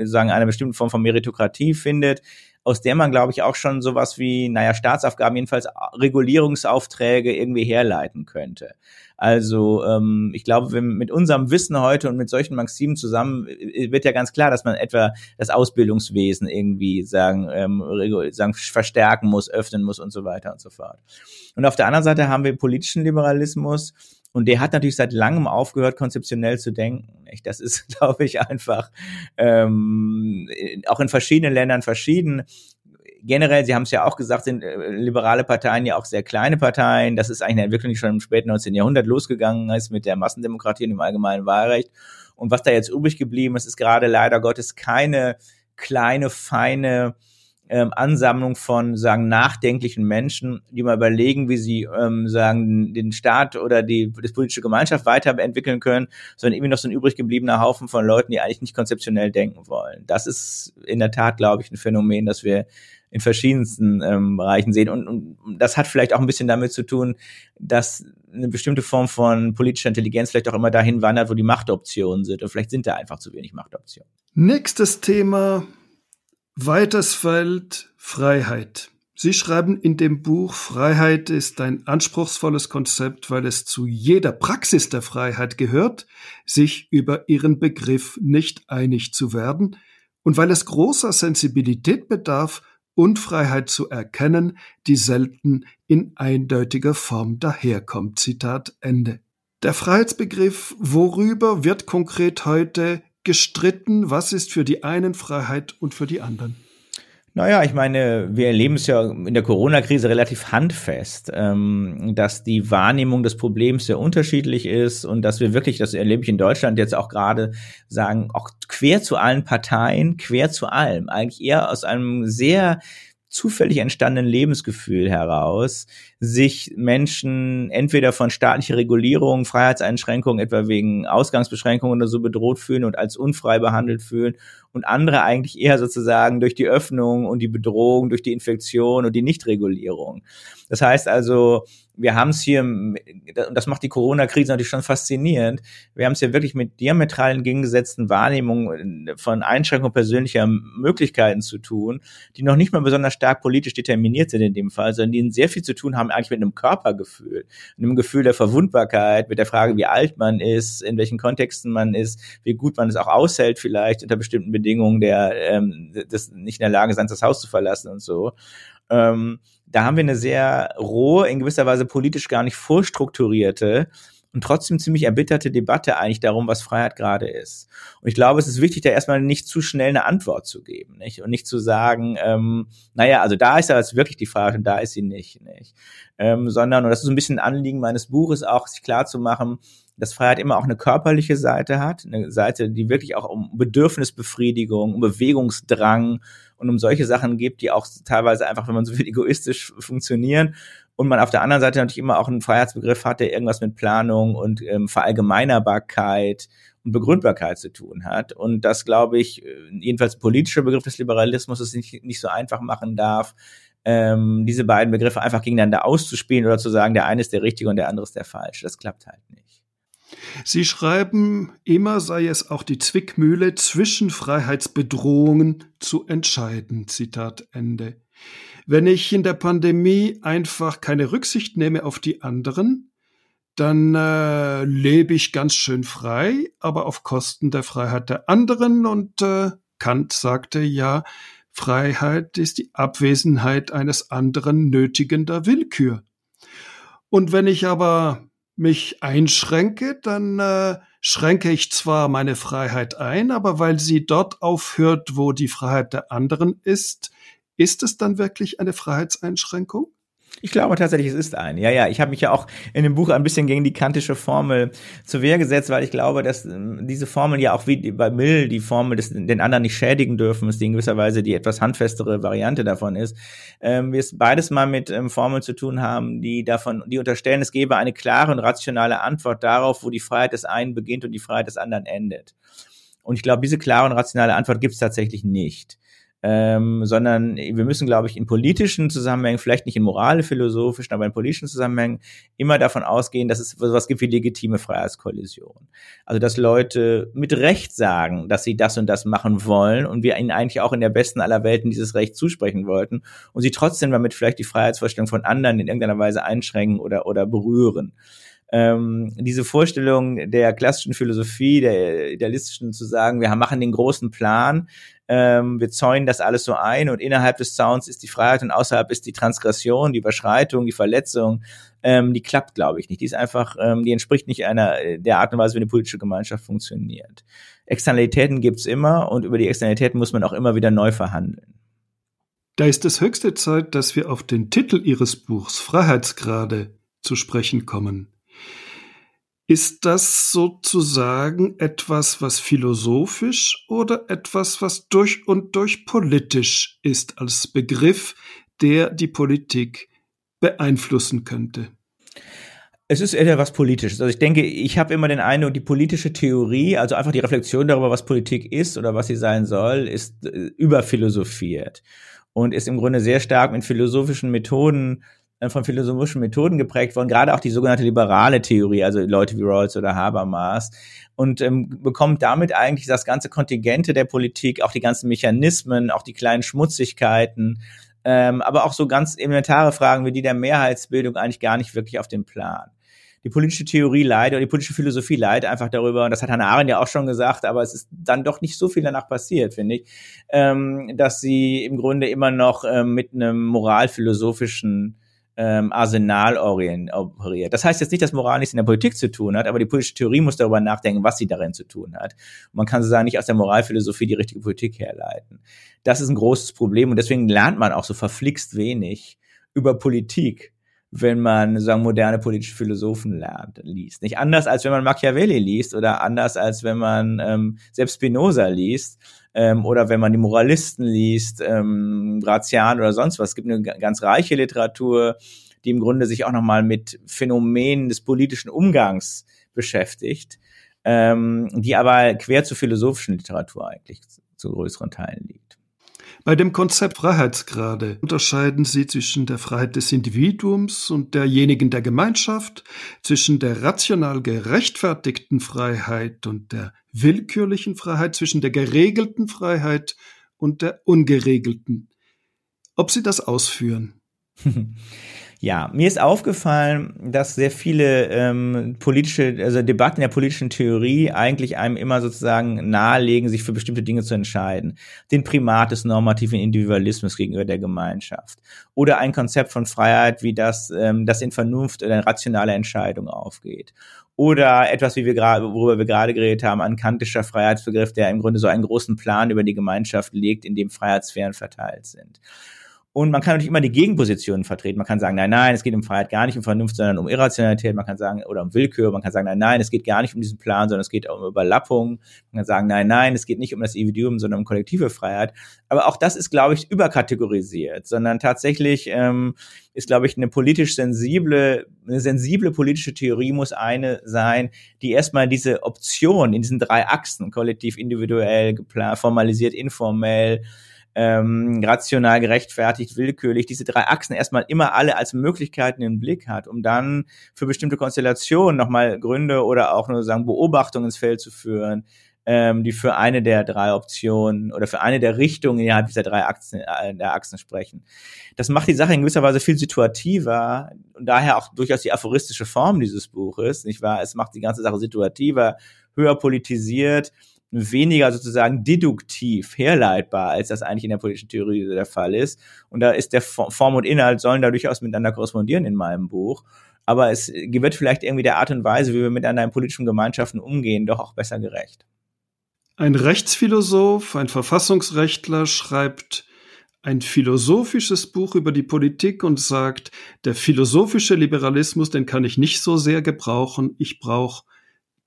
sagen, einer bestimmten Form von Meritokratie findet, aus der man, glaube ich, auch schon sowas wie, naja, Staatsaufgaben, jedenfalls Regulierungsaufträge irgendwie herleiten könnte. Also ähm, ich glaube, wenn mit unserem Wissen heute und mit solchen Maximen zusammen äh, wird ja ganz klar, dass man etwa das Ausbildungswesen irgendwie sagen, ähm, sagen verstärken muss, öffnen muss und so weiter und so fort. Und auf der anderen Seite haben wir politischen Liberalismus, Und der hat natürlich seit langem aufgehört, konzeptionell zu denken. Das ist, [laughs] glaube ich, einfach ähm, auch in verschiedenen Ländern verschieden generell, Sie haben es ja auch gesagt, sind äh, liberale Parteien ja auch sehr kleine Parteien. Das ist eigentlich eine Entwicklung, die schon im späten 19. Jahrhundert losgegangen ist mit der Massendemokratie und dem allgemeinen Wahlrecht. Und was da jetzt übrig geblieben ist, ist gerade leider Gottes keine kleine, feine ähm, Ansammlung von sagen nachdenklichen Menschen, die mal überlegen, wie sie ähm, sagen den Staat oder die, die politische Gemeinschaft weiterentwickeln können, sondern irgendwie noch so ein übrig gebliebener Haufen von Leuten, die eigentlich nicht konzeptionell denken wollen. Das ist in der Tat, glaube ich, ein Phänomen, das wir in verschiedensten ähm, Bereichen sehen. Und, und das hat vielleicht auch ein bisschen damit zu tun, dass eine bestimmte Form von politischer Intelligenz vielleicht auch immer dahin wandert, wo die Machtoptionen sind. Und vielleicht sind da einfach zu wenig Machtoptionen. Nächstes Thema, weites Feld, Freiheit. Sie schreiben in dem Buch, Freiheit ist ein anspruchsvolles Konzept, weil es zu jeder Praxis der Freiheit gehört, sich über ihren Begriff nicht einig zu werden und weil es großer Sensibilität bedarf, Unfreiheit zu erkennen, die selten in eindeutiger Form daherkommt. Zitat Ende. Der Freiheitsbegriff, worüber wird konkret heute gestritten? Was ist für die einen Freiheit und für die anderen? Naja, ich meine, wir erleben es ja in der Corona-Krise relativ handfest, ähm, dass die Wahrnehmung des Problems sehr unterschiedlich ist und dass wir wirklich, das erlebe ich in Deutschland jetzt auch gerade, sagen, auch quer zu allen Parteien, quer zu allem, eigentlich eher aus einem sehr zufällig entstandenen Lebensgefühl heraus sich Menschen entweder von staatlicher Regulierung, Freiheitseinschränkungen, etwa wegen Ausgangsbeschränkungen oder so bedroht fühlen und als unfrei behandelt fühlen und andere eigentlich eher sozusagen durch die Öffnung und die Bedrohung, durch die Infektion und die Nichtregulierung. Das heißt also, wir haben es hier, und das macht die Corona-Krise natürlich schon faszinierend, wir haben es hier wirklich mit diametral entgegengesetzten Wahrnehmungen von Einschränkungen persönlicher Möglichkeiten zu tun, die noch nicht mal besonders stark politisch determiniert sind in dem Fall, sondern die sehr viel zu tun haben eigentlich mit einem Körpergefühl, einem Gefühl der Verwundbarkeit, mit der Frage, wie alt man ist, in welchen Kontexten man ist, wie gut man es auch aushält vielleicht unter bestimmten Bedingungen, der ähm, das nicht in der Lage sein, das Haus zu verlassen und so. Ähm, da haben wir eine sehr rohe, in gewisser Weise politisch gar nicht vorstrukturierte und trotzdem ziemlich erbitterte Debatte eigentlich darum, was Freiheit gerade ist. Und ich glaube, es ist wichtig, da erstmal nicht zu schnell eine Antwort zu geben, nicht? Und nicht zu sagen, ähm, naja, also da ist ja jetzt wirklich die Frage und da ist sie nicht, nicht? Ähm, sondern, und das ist so ein bisschen ein Anliegen meines Buches auch, sich klar zu machen, dass Freiheit immer auch eine körperliche Seite hat, eine Seite, die wirklich auch um Bedürfnisbefriedigung, um Bewegungsdrang und um solche Sachen gibt, die auch teilweise einfach, wenn man so will, [laughs] egoistisch funktionieren und man auf der anderen Seite natürlich immer auch einen Freiheitsbegriff hat, der irgendwas mit Planung und ähm, Verallgemeinerbarkeit und Begründbarkeit zu tun hat. Und das, glaube ich, äh, jedenfalls politischer Begriff des Liberalismus es nicht, nicht so einfach machen darf, ähm, diese beiden Begriffe einfach gegeneinander auszuspielen oder zu sagen, der eine ist der richtige und der andere ist der falsche. Das klappt halt nicht. Sie schreiben, immer sei es auch die Zwickmühle zwischen Freiheitsbedrohungen zu entscheiden. Zitat Ende. Wenn ich in der Pandemie einfach keine Rücksicht nehme auf die anderen, dann äh, lebe ich ganz schön frei, aber auf Kosten der Freiheit der anderen. Und äh, Kant sagte ja, Freiheit ist die Abwesenheit eines anderen nötigender Willkür. Und wenn ich aber mich einschränke, dann äh, schränke ich zwar meine Freiheit ein, aber weil sie dort aufhört, wo die Freiheit der anderen ist, ist es dann wirklich eine Freiheitseinschränkung? Ich glaube tatsächlich, es ist ein. Ja, ja, ich habe mich ja auch in dem Buch ein bisschen gegen die kantische Formel zur Wehr gesetzt, weil ich glaube, dass ähm, diese Formel ja auch wie bei Mill die Formel des den anderen nicht schädigen dürfen, ist die in gewisser Weise die etwas handfestere Variante davon ist. Ähm, wir es beides mal mit ähm, Formeln zu tun haben, die davon, die unterstellen, es gebe eine klare und rationale Antwort darauf, wo die Freiheit des einen beginnt und die Freiheit des anderen endet. Und ich glaube, diese klare und rationale Antwort gibt es tatsächlich nicht ähm, sondern wir müssen, glaube ich, in politischen Zusammenhängen, vielleicht nicht in moralisch-philosophischen, aber in politischen Zusammenhängen immer davon ausgehen, dass es sowas gibt wie legitime Freiheitskollision. Also, dass Leute mit Recht sagen, dass sie das und das machen wollen und wir ihnen eigentlich auch in der besten aller Welten dieses Recht zusprechen wollten und sie trotzdem damit vielleicht die Freiheitsvorstellung von anderen in irgendeiner Weise einschränken oder, oder berühren. Ähm, diese Vorstellung der klassischen Philosophie, der idealistischen zu sagen, wir machen den großen Plan, ähm, wir zäunen das alles so ein und innerhalb des Zauns ist die Freiheit und außerhalb ist die Transgression, die Überschreitung, die Verletzung, ähm, die klappt, glaube ich nicht. Die ist einfach, ähm, die entspricht nicht einer der Art und Weise, wie eine politische Gemeinschaft funktioniert. Externalitäten gibt's immer und über die Externalitäten muss man auch immer wieder neu verhandeln. Da ist es höchste Zeit, dass wir auf den Titel Ihres Buchs Freiheitsgrade zu sprechen kommen. Ist das sozusagen etwas, was philosophisch oder etwas, was durch und durch politisch ist als Begriff, der die Politik beeinflussen könnte? Es ist eher was Politisches. Also ich denke, ich habe immer den Eindruck, die politische Theorie, also einfach die Reflexion darüber, was Politik ist oder was sie sein soll, ist äh, überphilosophiert und ist im Grunde sehr stark mit philosophischen Methoden von philosophischen Methoden geprägt worden, gerade auch die sogenannte liberale Theorie, also Leute wie Rawls oder Habermas, und ähm, bekommt damit eigentlich das ganze Kontingente der Politik, auch die ganzen Mechanismen, auch die kleinen Schmutzigkeiten, ähm, aber auch so ganz elementare Fragen wie die der Mehrheitsbildung eigentlich gar nicht wirklich auf den Plan. Die politische Theorie leidet, oder die politische Philosophie leidet einfach darüber, und das hat Hannah Arendt ja auch schon gesagt, aber es ist dann doch nicht so viel danach passiert, finde ich, ähm, dass sie im Grunde immer noch ähm, mit einem moralphilosophischen ähm, Arsenal operiert. Das heißt jetzt nicht, dass Moral nichts in der Politik zu tun hat, aber die politische Theorie muss darüber nachdenken, was sie darin zu tun hat. Und man kann sozusagen nicht aus der Moralphilosophie die richtige Politik herleiten. Das ist ein großes Problem und deswegen lernt man auch so verflixt wenig über Politik wenn man sagen moderne politische Philosophen lernt liest nicht anders als wenn man Machiavelli liest oder anders als wenn man ähm, selbst Spinoza liest ähm, oder wenn man die Moralisten liest, ähm, Grazian oder sonst was. Es gibt eine ganz reiche Literatur, die im Grunde sich auch nochmal mit Phänomenen des politischen Umgangs beschäftigt, ähm, die aber quer zur philosophischen Literatur eigentlich zu größeren Teilen liegt. Bei dem Konzept Freiheitsgrade unterscheiden Sie zwischen der Freiheit des Individuums und derjenigen der Gemeinschaft, zwischen der rational gerechtfertigten Freiheit und der willkürlichen Freiheit, zwischen der geregelten Freiheit und der ungeregelten. Ob Sie das ausführen? [laughs] Ja, mir ist aufgefallen, dass sehr viele ähm, politische, also Debatten der politischen Theorie eigentlich einem immer sozusagen nahelegen, sich für bestimmte Dinge zu entscheiden. Den Primat des normativen Individualismus gegenüber der Gemeinschaft. Oder ein Konzept von Freiheit, wie das, ähm, das in Vernunft oder in rationale Entscheidung aufgeht. Oder etwas, wie wir gerade, worüber wir gerade geredet haben, ein kantischer Freiheitsbegriff, der im Grunde so einen großen Plan über die Gemeinschaft legt, in dem Freiheitssphären verteilt sind. Und man kann natürlich immer die Gegenpositionen vertreten. Man kann sagen, nein, nein, es geht um Freiheit gar nicht um Vernunft, sondern um Irrationalität. Man kann sagen, oder um Willkür. Man kann sagen, nein, nein, es geht gar nicht um diesen Plan, sondern es geht um Überlappung. Man kann sagen, nein, nein, es geht nicht um das Individuum, sondern um kollektive Freiheit. Aber auch das ist, glaube ich, überkategorisiert, sondern tatsächlich ähm, ist, glaube ich, eine politisch sensible, eine sensible politische Theorie muss eine sein, die erstmal diese Option in diesen drei Achsen, kollektiv, individuell, geplant, formalisiert, informell, ähm, rational gerechtfertigt, willkürlich, diese drei Achsen erstmal immer alle als Möglichkeiten im Blick hat, um dann für bestimmte Konstellationen nochmal Gründe oder auch nur sagen Beobachtungen ins Feld zu führen, ähm, die für eine der drei Optionen oder für eine der Richtungen innerhalb dieser drei Achsen, äh, der Achsen sprechen. Das macht die Sache in gewisser Weise viel situativer und daher auch durchaus die aphoristische Form dieses Buches, nicht wahr? Es macht die ganze Sache situativer, höher politisiert, weniger sozusagen deduktiv herleitbar, als das eigentlich in der politischen Theorie der Fall ist. Und da ist der Form und Inhalt sollen da durchaus miteinander korrespondieren in meinem Buch. Aber es wird vielleicht irgendwie der Art und Weise, wie wir miteinander in politischen Gemeinschaften umgehen, doch auch besser gerecht. Ein Rechtsphilosoph, ein Verfassungsrechtler schreibt ein philosophisches Buch über die Politik und sagt, der philosophische Liberalismus, den kann ich nicht so sehr gebrauchen, ich brauche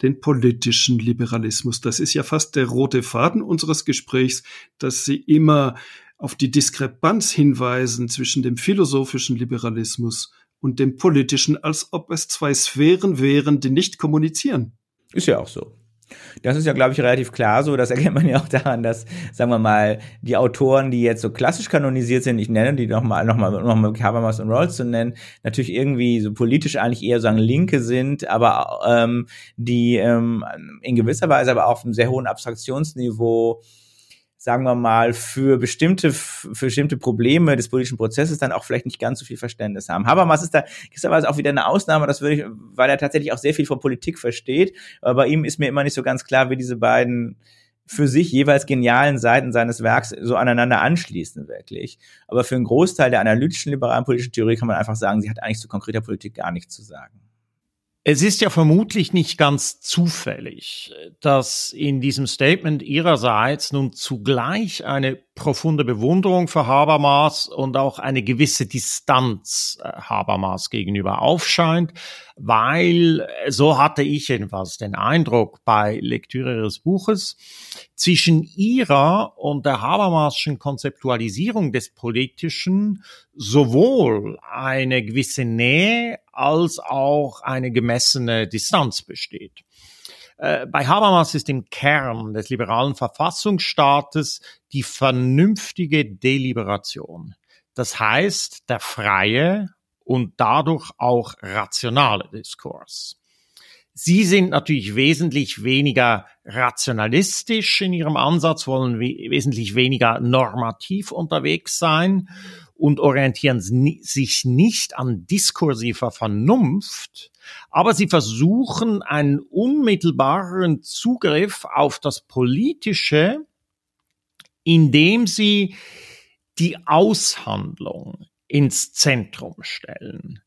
den politischen Liberalismus. Das ist ja fast der rote Faden unseres Gesprächs, dass Sie immer auf die Diskrepanz hinweisen zwischen dem philosophischen Liberalismus und dem politischen, als ob es zwei Sphären wären, die nicht kommunizieren. Ist ja auch so. Das ist ja, glaube ich, relativ klar so. Das [laughs] erkennt man ja auch daran, dass, sagen wir mal, die Autoren, die jetzt so klassisch kanonisiert sind, ich nenne die nochmal, nochmal, nochmal Habermas und Rawls zu nennen, natürlich irgendwie so politisch eigentlich eher sagen Linke sind, aber ähm, die ähm, in gewisser Weise aber auf einem sehr hohen Abstraktionsniveau sagen wir mal, für bestimmte, für bestimmte Probleme des politischen Prozesses dann auch vielleicht nicht ganz so viel Verständnis haben. Habermas ist da gewisserweise auch wieder eine Ausnahme, das würde ich, weil er tatsächlich auch sehr viel von Politik versteht. Aber bei ihm ist mir immer nicht so ganz klar, wie diese beiden für sich jeweils genialen Seiten seines Werks so aneinander anschließen, wirklich. Aber für einen Großteil der analytischen liberalen politischen Theorie kann man einfach sagen, sie hat eigentlich zu konkreter Politik gar nichts zu sagen. Es ist ja vermutlich nicht ganz zufällig, dass in diesem Statement Ihrerseits nun zugleich eine profunde Bewunderung für Habermas und auch eine gewisse Distanz äh, Habermas gegenüber aufscheint, weil, äh, so hatte ich jedenfalls den Eindruck bei Lektüre Ihres Buches, zwischen Ihrer und der Habermasschen Konzeptualisierung des Politischen sowohl eine gewisse Nähe als auch eine gemessene Distanz besteht. Äh, bei Habermas ist im Kern des liberalen Verfassungsstaates die vernünftige Deliberation. Das heißt, der freie und dadurch auch rationale Diskurs. Sie sind natürlich wesentlich weniger rationalistisch in ihrem Ansatz, wollen wesentlich weniger normativ unterwegs sein und orientieren sich nicht an diskursiver Vernunft, aber sie versuchen einen unmittelbaren Zugriff auf das Politische, indem sie die Aushandlung ins Zentrum stellen.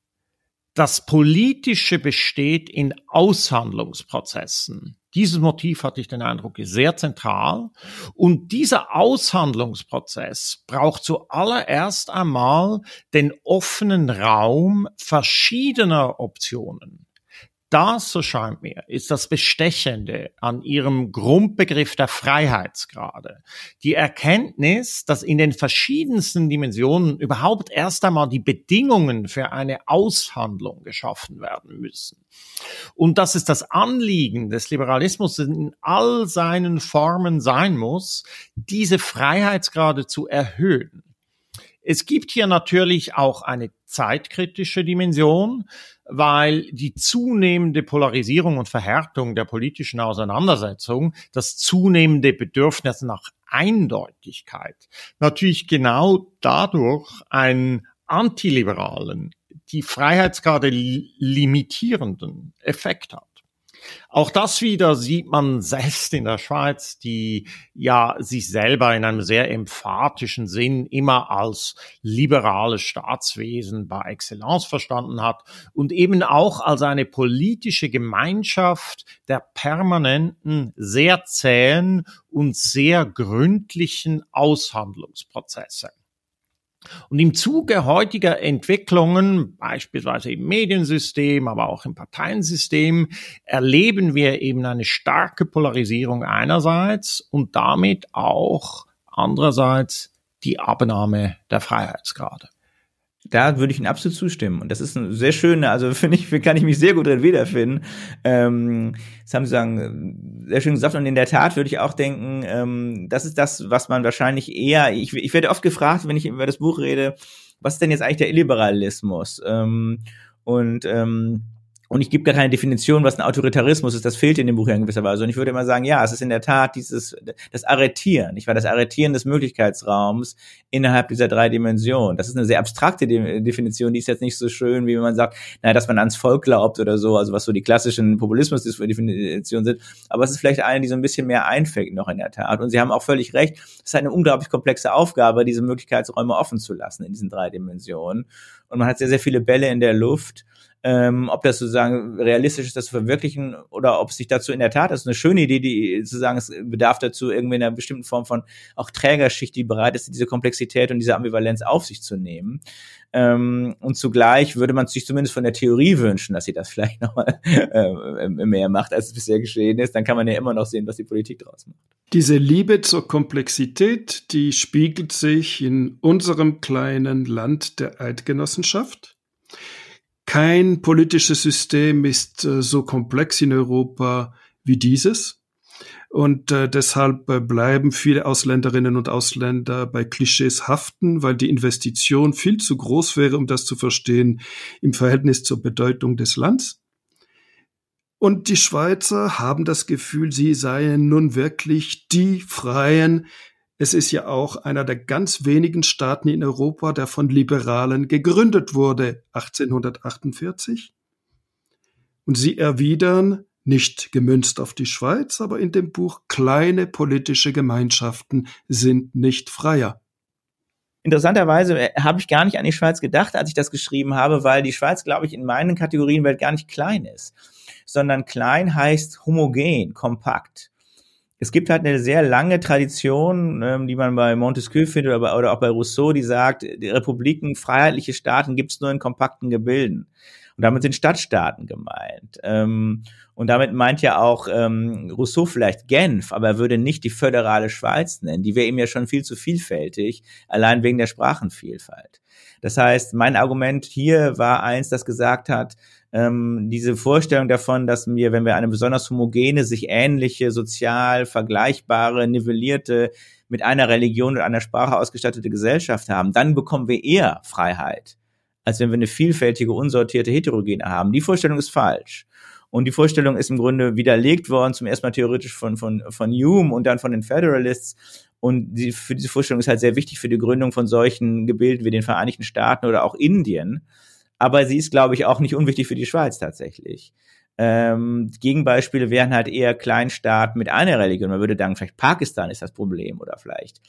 Das Politische besteht in Aushandlungsprozessen. Dieses Motiv hatte ich den Eindruck, ist sehr zentral. Und dieser Aushandlungsprozess braucht zuallererst einmal den offenen Raum verschiedener Optionen. Das, so scheint mir, ist das Bestechende an ihrem Grundbegriff der Freiheitsgrade. Die Erkenntnis, dass in den verschiedensten Dimensionen überhaupt erst einmal die Bedingungen für eine Aushandlung geschaffen werden müssen. Und dass es das Anliegen des Liberalismus in all seinen Formen sein muss, diese Freiheitsgrade zu erhöhen. Es gibt hier natürlich auch eine zeitkritische Dimension, weil die zunehmende Polarisierung und Verhärtung der politischen Auseinandersetzung, das zunehmende Bedürfnis nach Eindeutigkeit natürlich genau dadurch einen antiliberalen, die Freiheitsgrade limitierenden Effekt hat. Auch das wieder sieht man selbst in der Schweiz, die ja sich selber in einem sehr emphatischen Sinn immer als liberales Staatswesen par excellence verstanden hat und eben auch als eine politische Gemeinschaft der permanenten, sehr zähen und sehr gründlichen Aushandlungsprozesse. Und im Zuge heutiger Entwicklungen, beispielsweise im Mediensystem, aber auch im Parteiensystem, erleben wir eben eine starke Polarisierung einerseits und damit auch andererseits die Abnahme der Freiheitsgrade da würde ich Ihnen absolut zustimmen. Und das ist eine sehr schöne, also [laughs] finde ich, kann ich mich sehr gut drin wiederfinden. Ähm, das haben Sie sagen, sehr schön gesagt. Und in der Tat würde ich auch denken, ähm, das ist das, was man wahrscheinlich eher, ich, ich werde oft gefragt, wenn ich über das Buch rede, was ist denn jetzt eigentlich der Illiberalismus? Ähm, und ähm, und ich gebe gar keine Definition, was ein Autoritarismus ist. Das fehlt in dem Buch ja in gewisser Weise. Und ich würde immer sagen, ja, es ist in der Tat dieses, das Arretieren. Ich war das Arretieren des Möglichkeitsraums innerhalb dieser drei Dimensionen. Das ist eine sehr abstrakte De Definition. Die ist jetzt nicht so schön, wie wenn man sagt, naja, dass man ans Volk glaubt oder so. Also was so die klassischen Populismus-Definitionen sind. Aber es ist vielleicht eine, die so ein bisschen mehr einfängt noch in der Tat. Und Sie haben auch völlig recht. Es ist eine unglaublich komplexe Aufgabe, diese Möglichkeitsräume offen zu lassen in diesen drei Dimensionen. Und man hat sehr, sehr viele Bälle in der Luft ähm, ob das sozusagen realistisch ist, das zu verwirklichen oder ob es sich dazu in der Tat, das ist eine schöne Idee, die zu sagen, es bedarf dazu irgendwie einer bestimmten Form von auch Trägerschicht, die bereit ist, diese Komplexität und diese Ambivalenz auf sich zu nehmen. Ähm, und zugleich würde man sich zumindest von der Theorie wünschen, dass sie das [laughs] vielleicht nochmal äh, mehr macht, als es bisher geschehen ist. Dann kann man ja immer noch sehen, was die Politik daraus macht. Diese Liebe zur Komplexität, die spiegelt sich in unserem kleinen Land der Eidgenossenschaft. Kein politisches System ist äh, so komplex in Europa wie dieses. Und äh, deshalb äh, bleiben viele Ausländerinnen und Ausländer bei Klischees haften, weil die Investition viel zu groß wäre, um das zu verstehen im Verhältnis zur Bedeutung des Landes. Und die Schweizer haben das Gefühl, sie seien nun wirklich die Freien, Es ist ja auch einer der ganz wenigen Staaten in Europa, der von Liberalen gegründet wurde, 1848. Und sie erwidern, nicht gemünzt auf die Schweiz, aber in dem Buch Kleine politische Gemeinschaften sind nicht freier. Interessanterweise äh, habe ich gar nicht an die Schweiz gedacht, als ich das geschrieben habe, weil die Schweiz, glaube ich, in meinen Kategorienwelt gar nicht klein ist, sondern klein heißt homogen, kompakt es gibt halt eine sehr lange Tradition, ähm, die man bei Montesquieu findet oder, oder auch bei Rousseau, die sagt, die Republiken, freiheitliche Staaten gibt es nur in kompakten Gebilden. Und damit sind Stadtstaaten gemeint. Ähm, und damit meint ja auch ähm, Rousseau vielleicht Genf, aber er würde nicht die föderale Schweiz nennen. Die wäre ihm ja schon viel zu vielfältig, allein wegen der Sprachenvielfalt. Das heißt, mein Argument hier war eins, das gesagt hat, ähm, diese Vorstellung davon, dass wir, wenn wir eine besonders homogene, sich ähnliche, sozial vergleichbare, nivellierte, mit einer Religion und einer Sprache ausgestattete Gesellschaft haben, dann bekommen wir eher Freiheit, als wenn wir eine vielfältige, unsortierte Heterogene haben. Die Vorstellung ist falsch. Und die Vorstellung ist im Grunde widerlegt worden, zum ersten Mal theoretisch von, von, von Hume und dann von den Federalists. Und die, für diese Vorstellung ist halt sehr wichtig für die Gründung von solchen Gebilden wie den Vereinigten Staaten oder auch Indien aber sie ist, glaube ich, auch nicht unwichtig für die Schweiz tatsächlich. Ähm, Gegenbeispiele wären halt eher Kleinstaaten mit einer Religion. Man würde sagen, vielleicht Pakistan ist das Problem oder vielleicht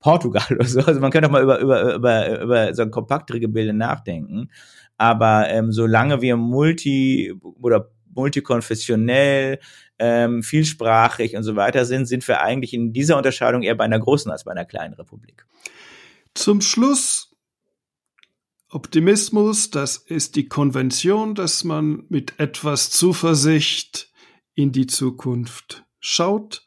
Portugal [laughs] oder so. Also man könnte auch mal über, über, über, über so kompaktere Gebilde nachdenken. Aber ähm, solange wir multi oder multikonfessionell, ähm, vielsprachig und so weiter sind, sind wir eigentlich in dieser Unterscheidung eher bei einer großen als bei einer kleinen Republik. Zum Schluss Optimismus, das ist die Konvention, dass man mit etwas Zuversicht in die Zukunft schaut.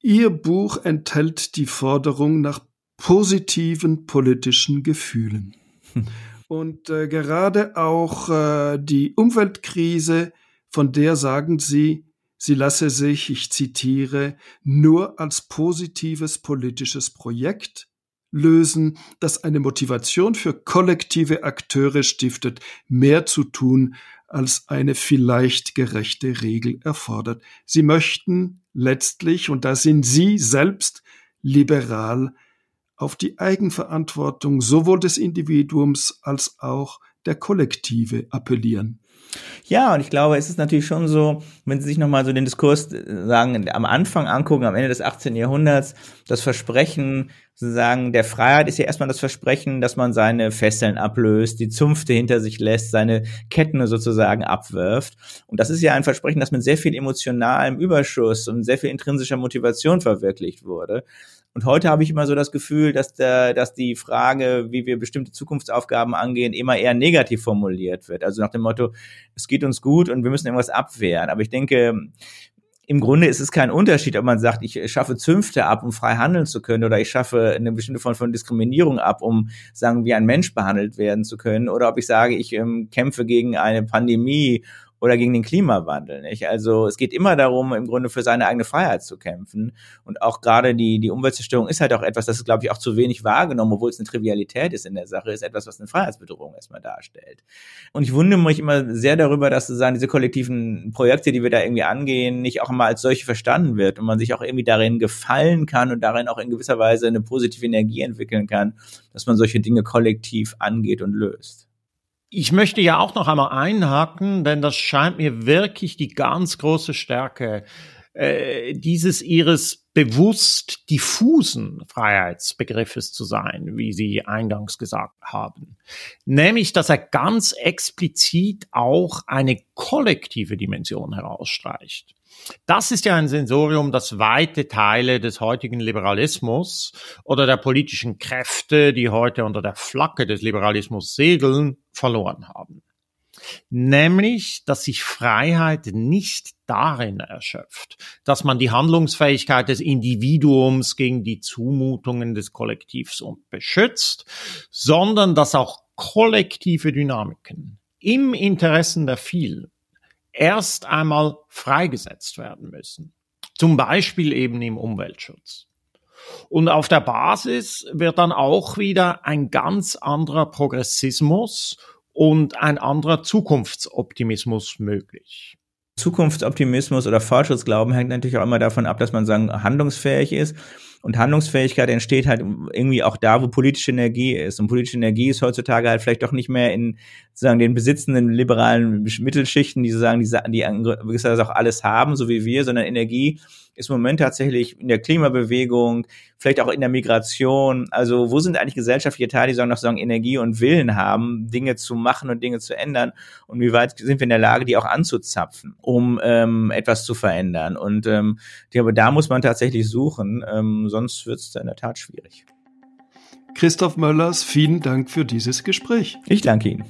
Ihr Buch enthält die Forderung nach positiven politischen Gefühlen. [laughs] Und äh, gerade auch äh, die Umweltkrise, von der sagen Sie, sie lasse sich, ich zitiere, nur als positives politisches Projekt lösen, das eine Motivation für kollektive Akteure stiftet, mehr zu tun, als eine vielleicht gerechte Regel erfordert. Sie möchten letztlich, und da sind Sie selbst liberal, auf die Eigenverantwortung sowohl des Individuums als auch der Kollektive appellieren. Ja, und ich glaube, es ist natürlich schon so, wenn Sie sich nochmal so den Diskurs äh, sagen, am Anfang angucken, am Ende des 18. Jahrhunderts, das Versprechen sozusagen der Freiheit ist ja erstmal das Versprechen, dass man seine Fesseln ablöst, die Zunfte hinter sich lässt, seine Ketten sozusagen abwirft. Und das ist ja ein Versprechen, das mit sehr viel emotionalem Überschuss und sehr viel intrinsischer Motivation verwirklicht wurde. Und heute habe ich immer so das Gefühl, dass, der, dass die Frage, wie wir bestimmte Zukunftsaufgaben angehen, immer eher negativ formuliert wird. Also nach dem Motto, es geht uns gut und wir müssen irgendwas abwehren. Aber ich denke, im Grunde ist es kein Unterschied, ob man sagt, ich schaffe Zünfte ab, um frei handeln zu können, oder ich schaffe eine bestimmte Form von Diskriminierung ab, um, sagen wir, ein Mensch behandelt werden zu können, oder ob ich sage, ich ähm, kämpfe gegen eine Pandemie oder gegen den Klimawandel. Nicht? Also es geht immer darum, im Grunde für seine eigene Freiheit zu kämpfen. Und auch gerade die, die Umweltzerstörung ist halt auch etwas, das ist, glaube ich, auch zu wenig wahrgenommen, obwohl es eine Trivialität ist in der Sache, ist etwas, was eine Freiheitsbedrohung erstmal darstellt. Und ich wundere mich immer sehr darüber, dass sozusagen diese kollektiven Projekte, die wir da irgendwie angehen, nicht auch immer als solche verstanden wird und man sich auch irgendwie darin gefallen kann und darin auch in gewisser Weise eine positive Energie entwickeln kann, dass man solche Dinge kollektiv angeht und löst. Ich möchte ja auch noch einmal einhaken, denn das scheint mir wirklich die ganz große Stärke äh, dieses ihres bewusst diffusen Freiheitsbegriffes zu sein, wie Sie eingangs gesagt haben. Nämlich, dass er ganz explizit auch eine kollektive Dimension herausstreicht. Das ist ja ein Sensorium, das weite Teile des heutigen Liberalismus oder der politischen Kräfte, die heute unter der Flagge des Liberalismus segeln, verloren haben. Nämlich, dass sich Freiheit nicht darin erschöpft, dass man die Handlungsfähigkeit des Individuums gegen die Zumutungen des Kollektivs beschützt, sondern dass auch kollektive Dynamiken im Interessen der vielen erst einmal freigesetzt werden müssen. Zum Beispiel eben im Umweltschutz. Und auf der Basis wird dann auch wieder ein ganz anderer Progressismus und ein anderer Zukunftsoptimismus möglich. Zukunftsoptimismus oder Fortschrittsglauben hängt natürlich auch immer davon ab, dass man sagen, handlungsfähig ist Und Handlungsfähigkeit entsteht halt irgendwie auch da, wo politische Energie ist. Und politische Energie ist heutzutage halt vielleicht doch nicht mehr in sozusagen den besitzenden liberalen Mittelschichten, die sozusagen die, die, die auch alles haben, so wie wir, sondern Energie ist im Moment tatsächlich in der Klimabewegung, vielleicht auch in der Migration. Also wo sind eigentlich gesellschaftliche Teile, die noch sagen, Energie und Willen haben, Dinge zu machen und Dinge zu ändern? Und wie weit sind wir in der Lage, die auch anzuzapfen, um ähm, etwas zu verändern? Und ähm, ich glaube, da muss man tatsächlich suchen, ähm, sonst wird es in der Tat schwierig. Christoph Möllers, vielen Dank für dieses Gespräch. Ich danke Ihnen.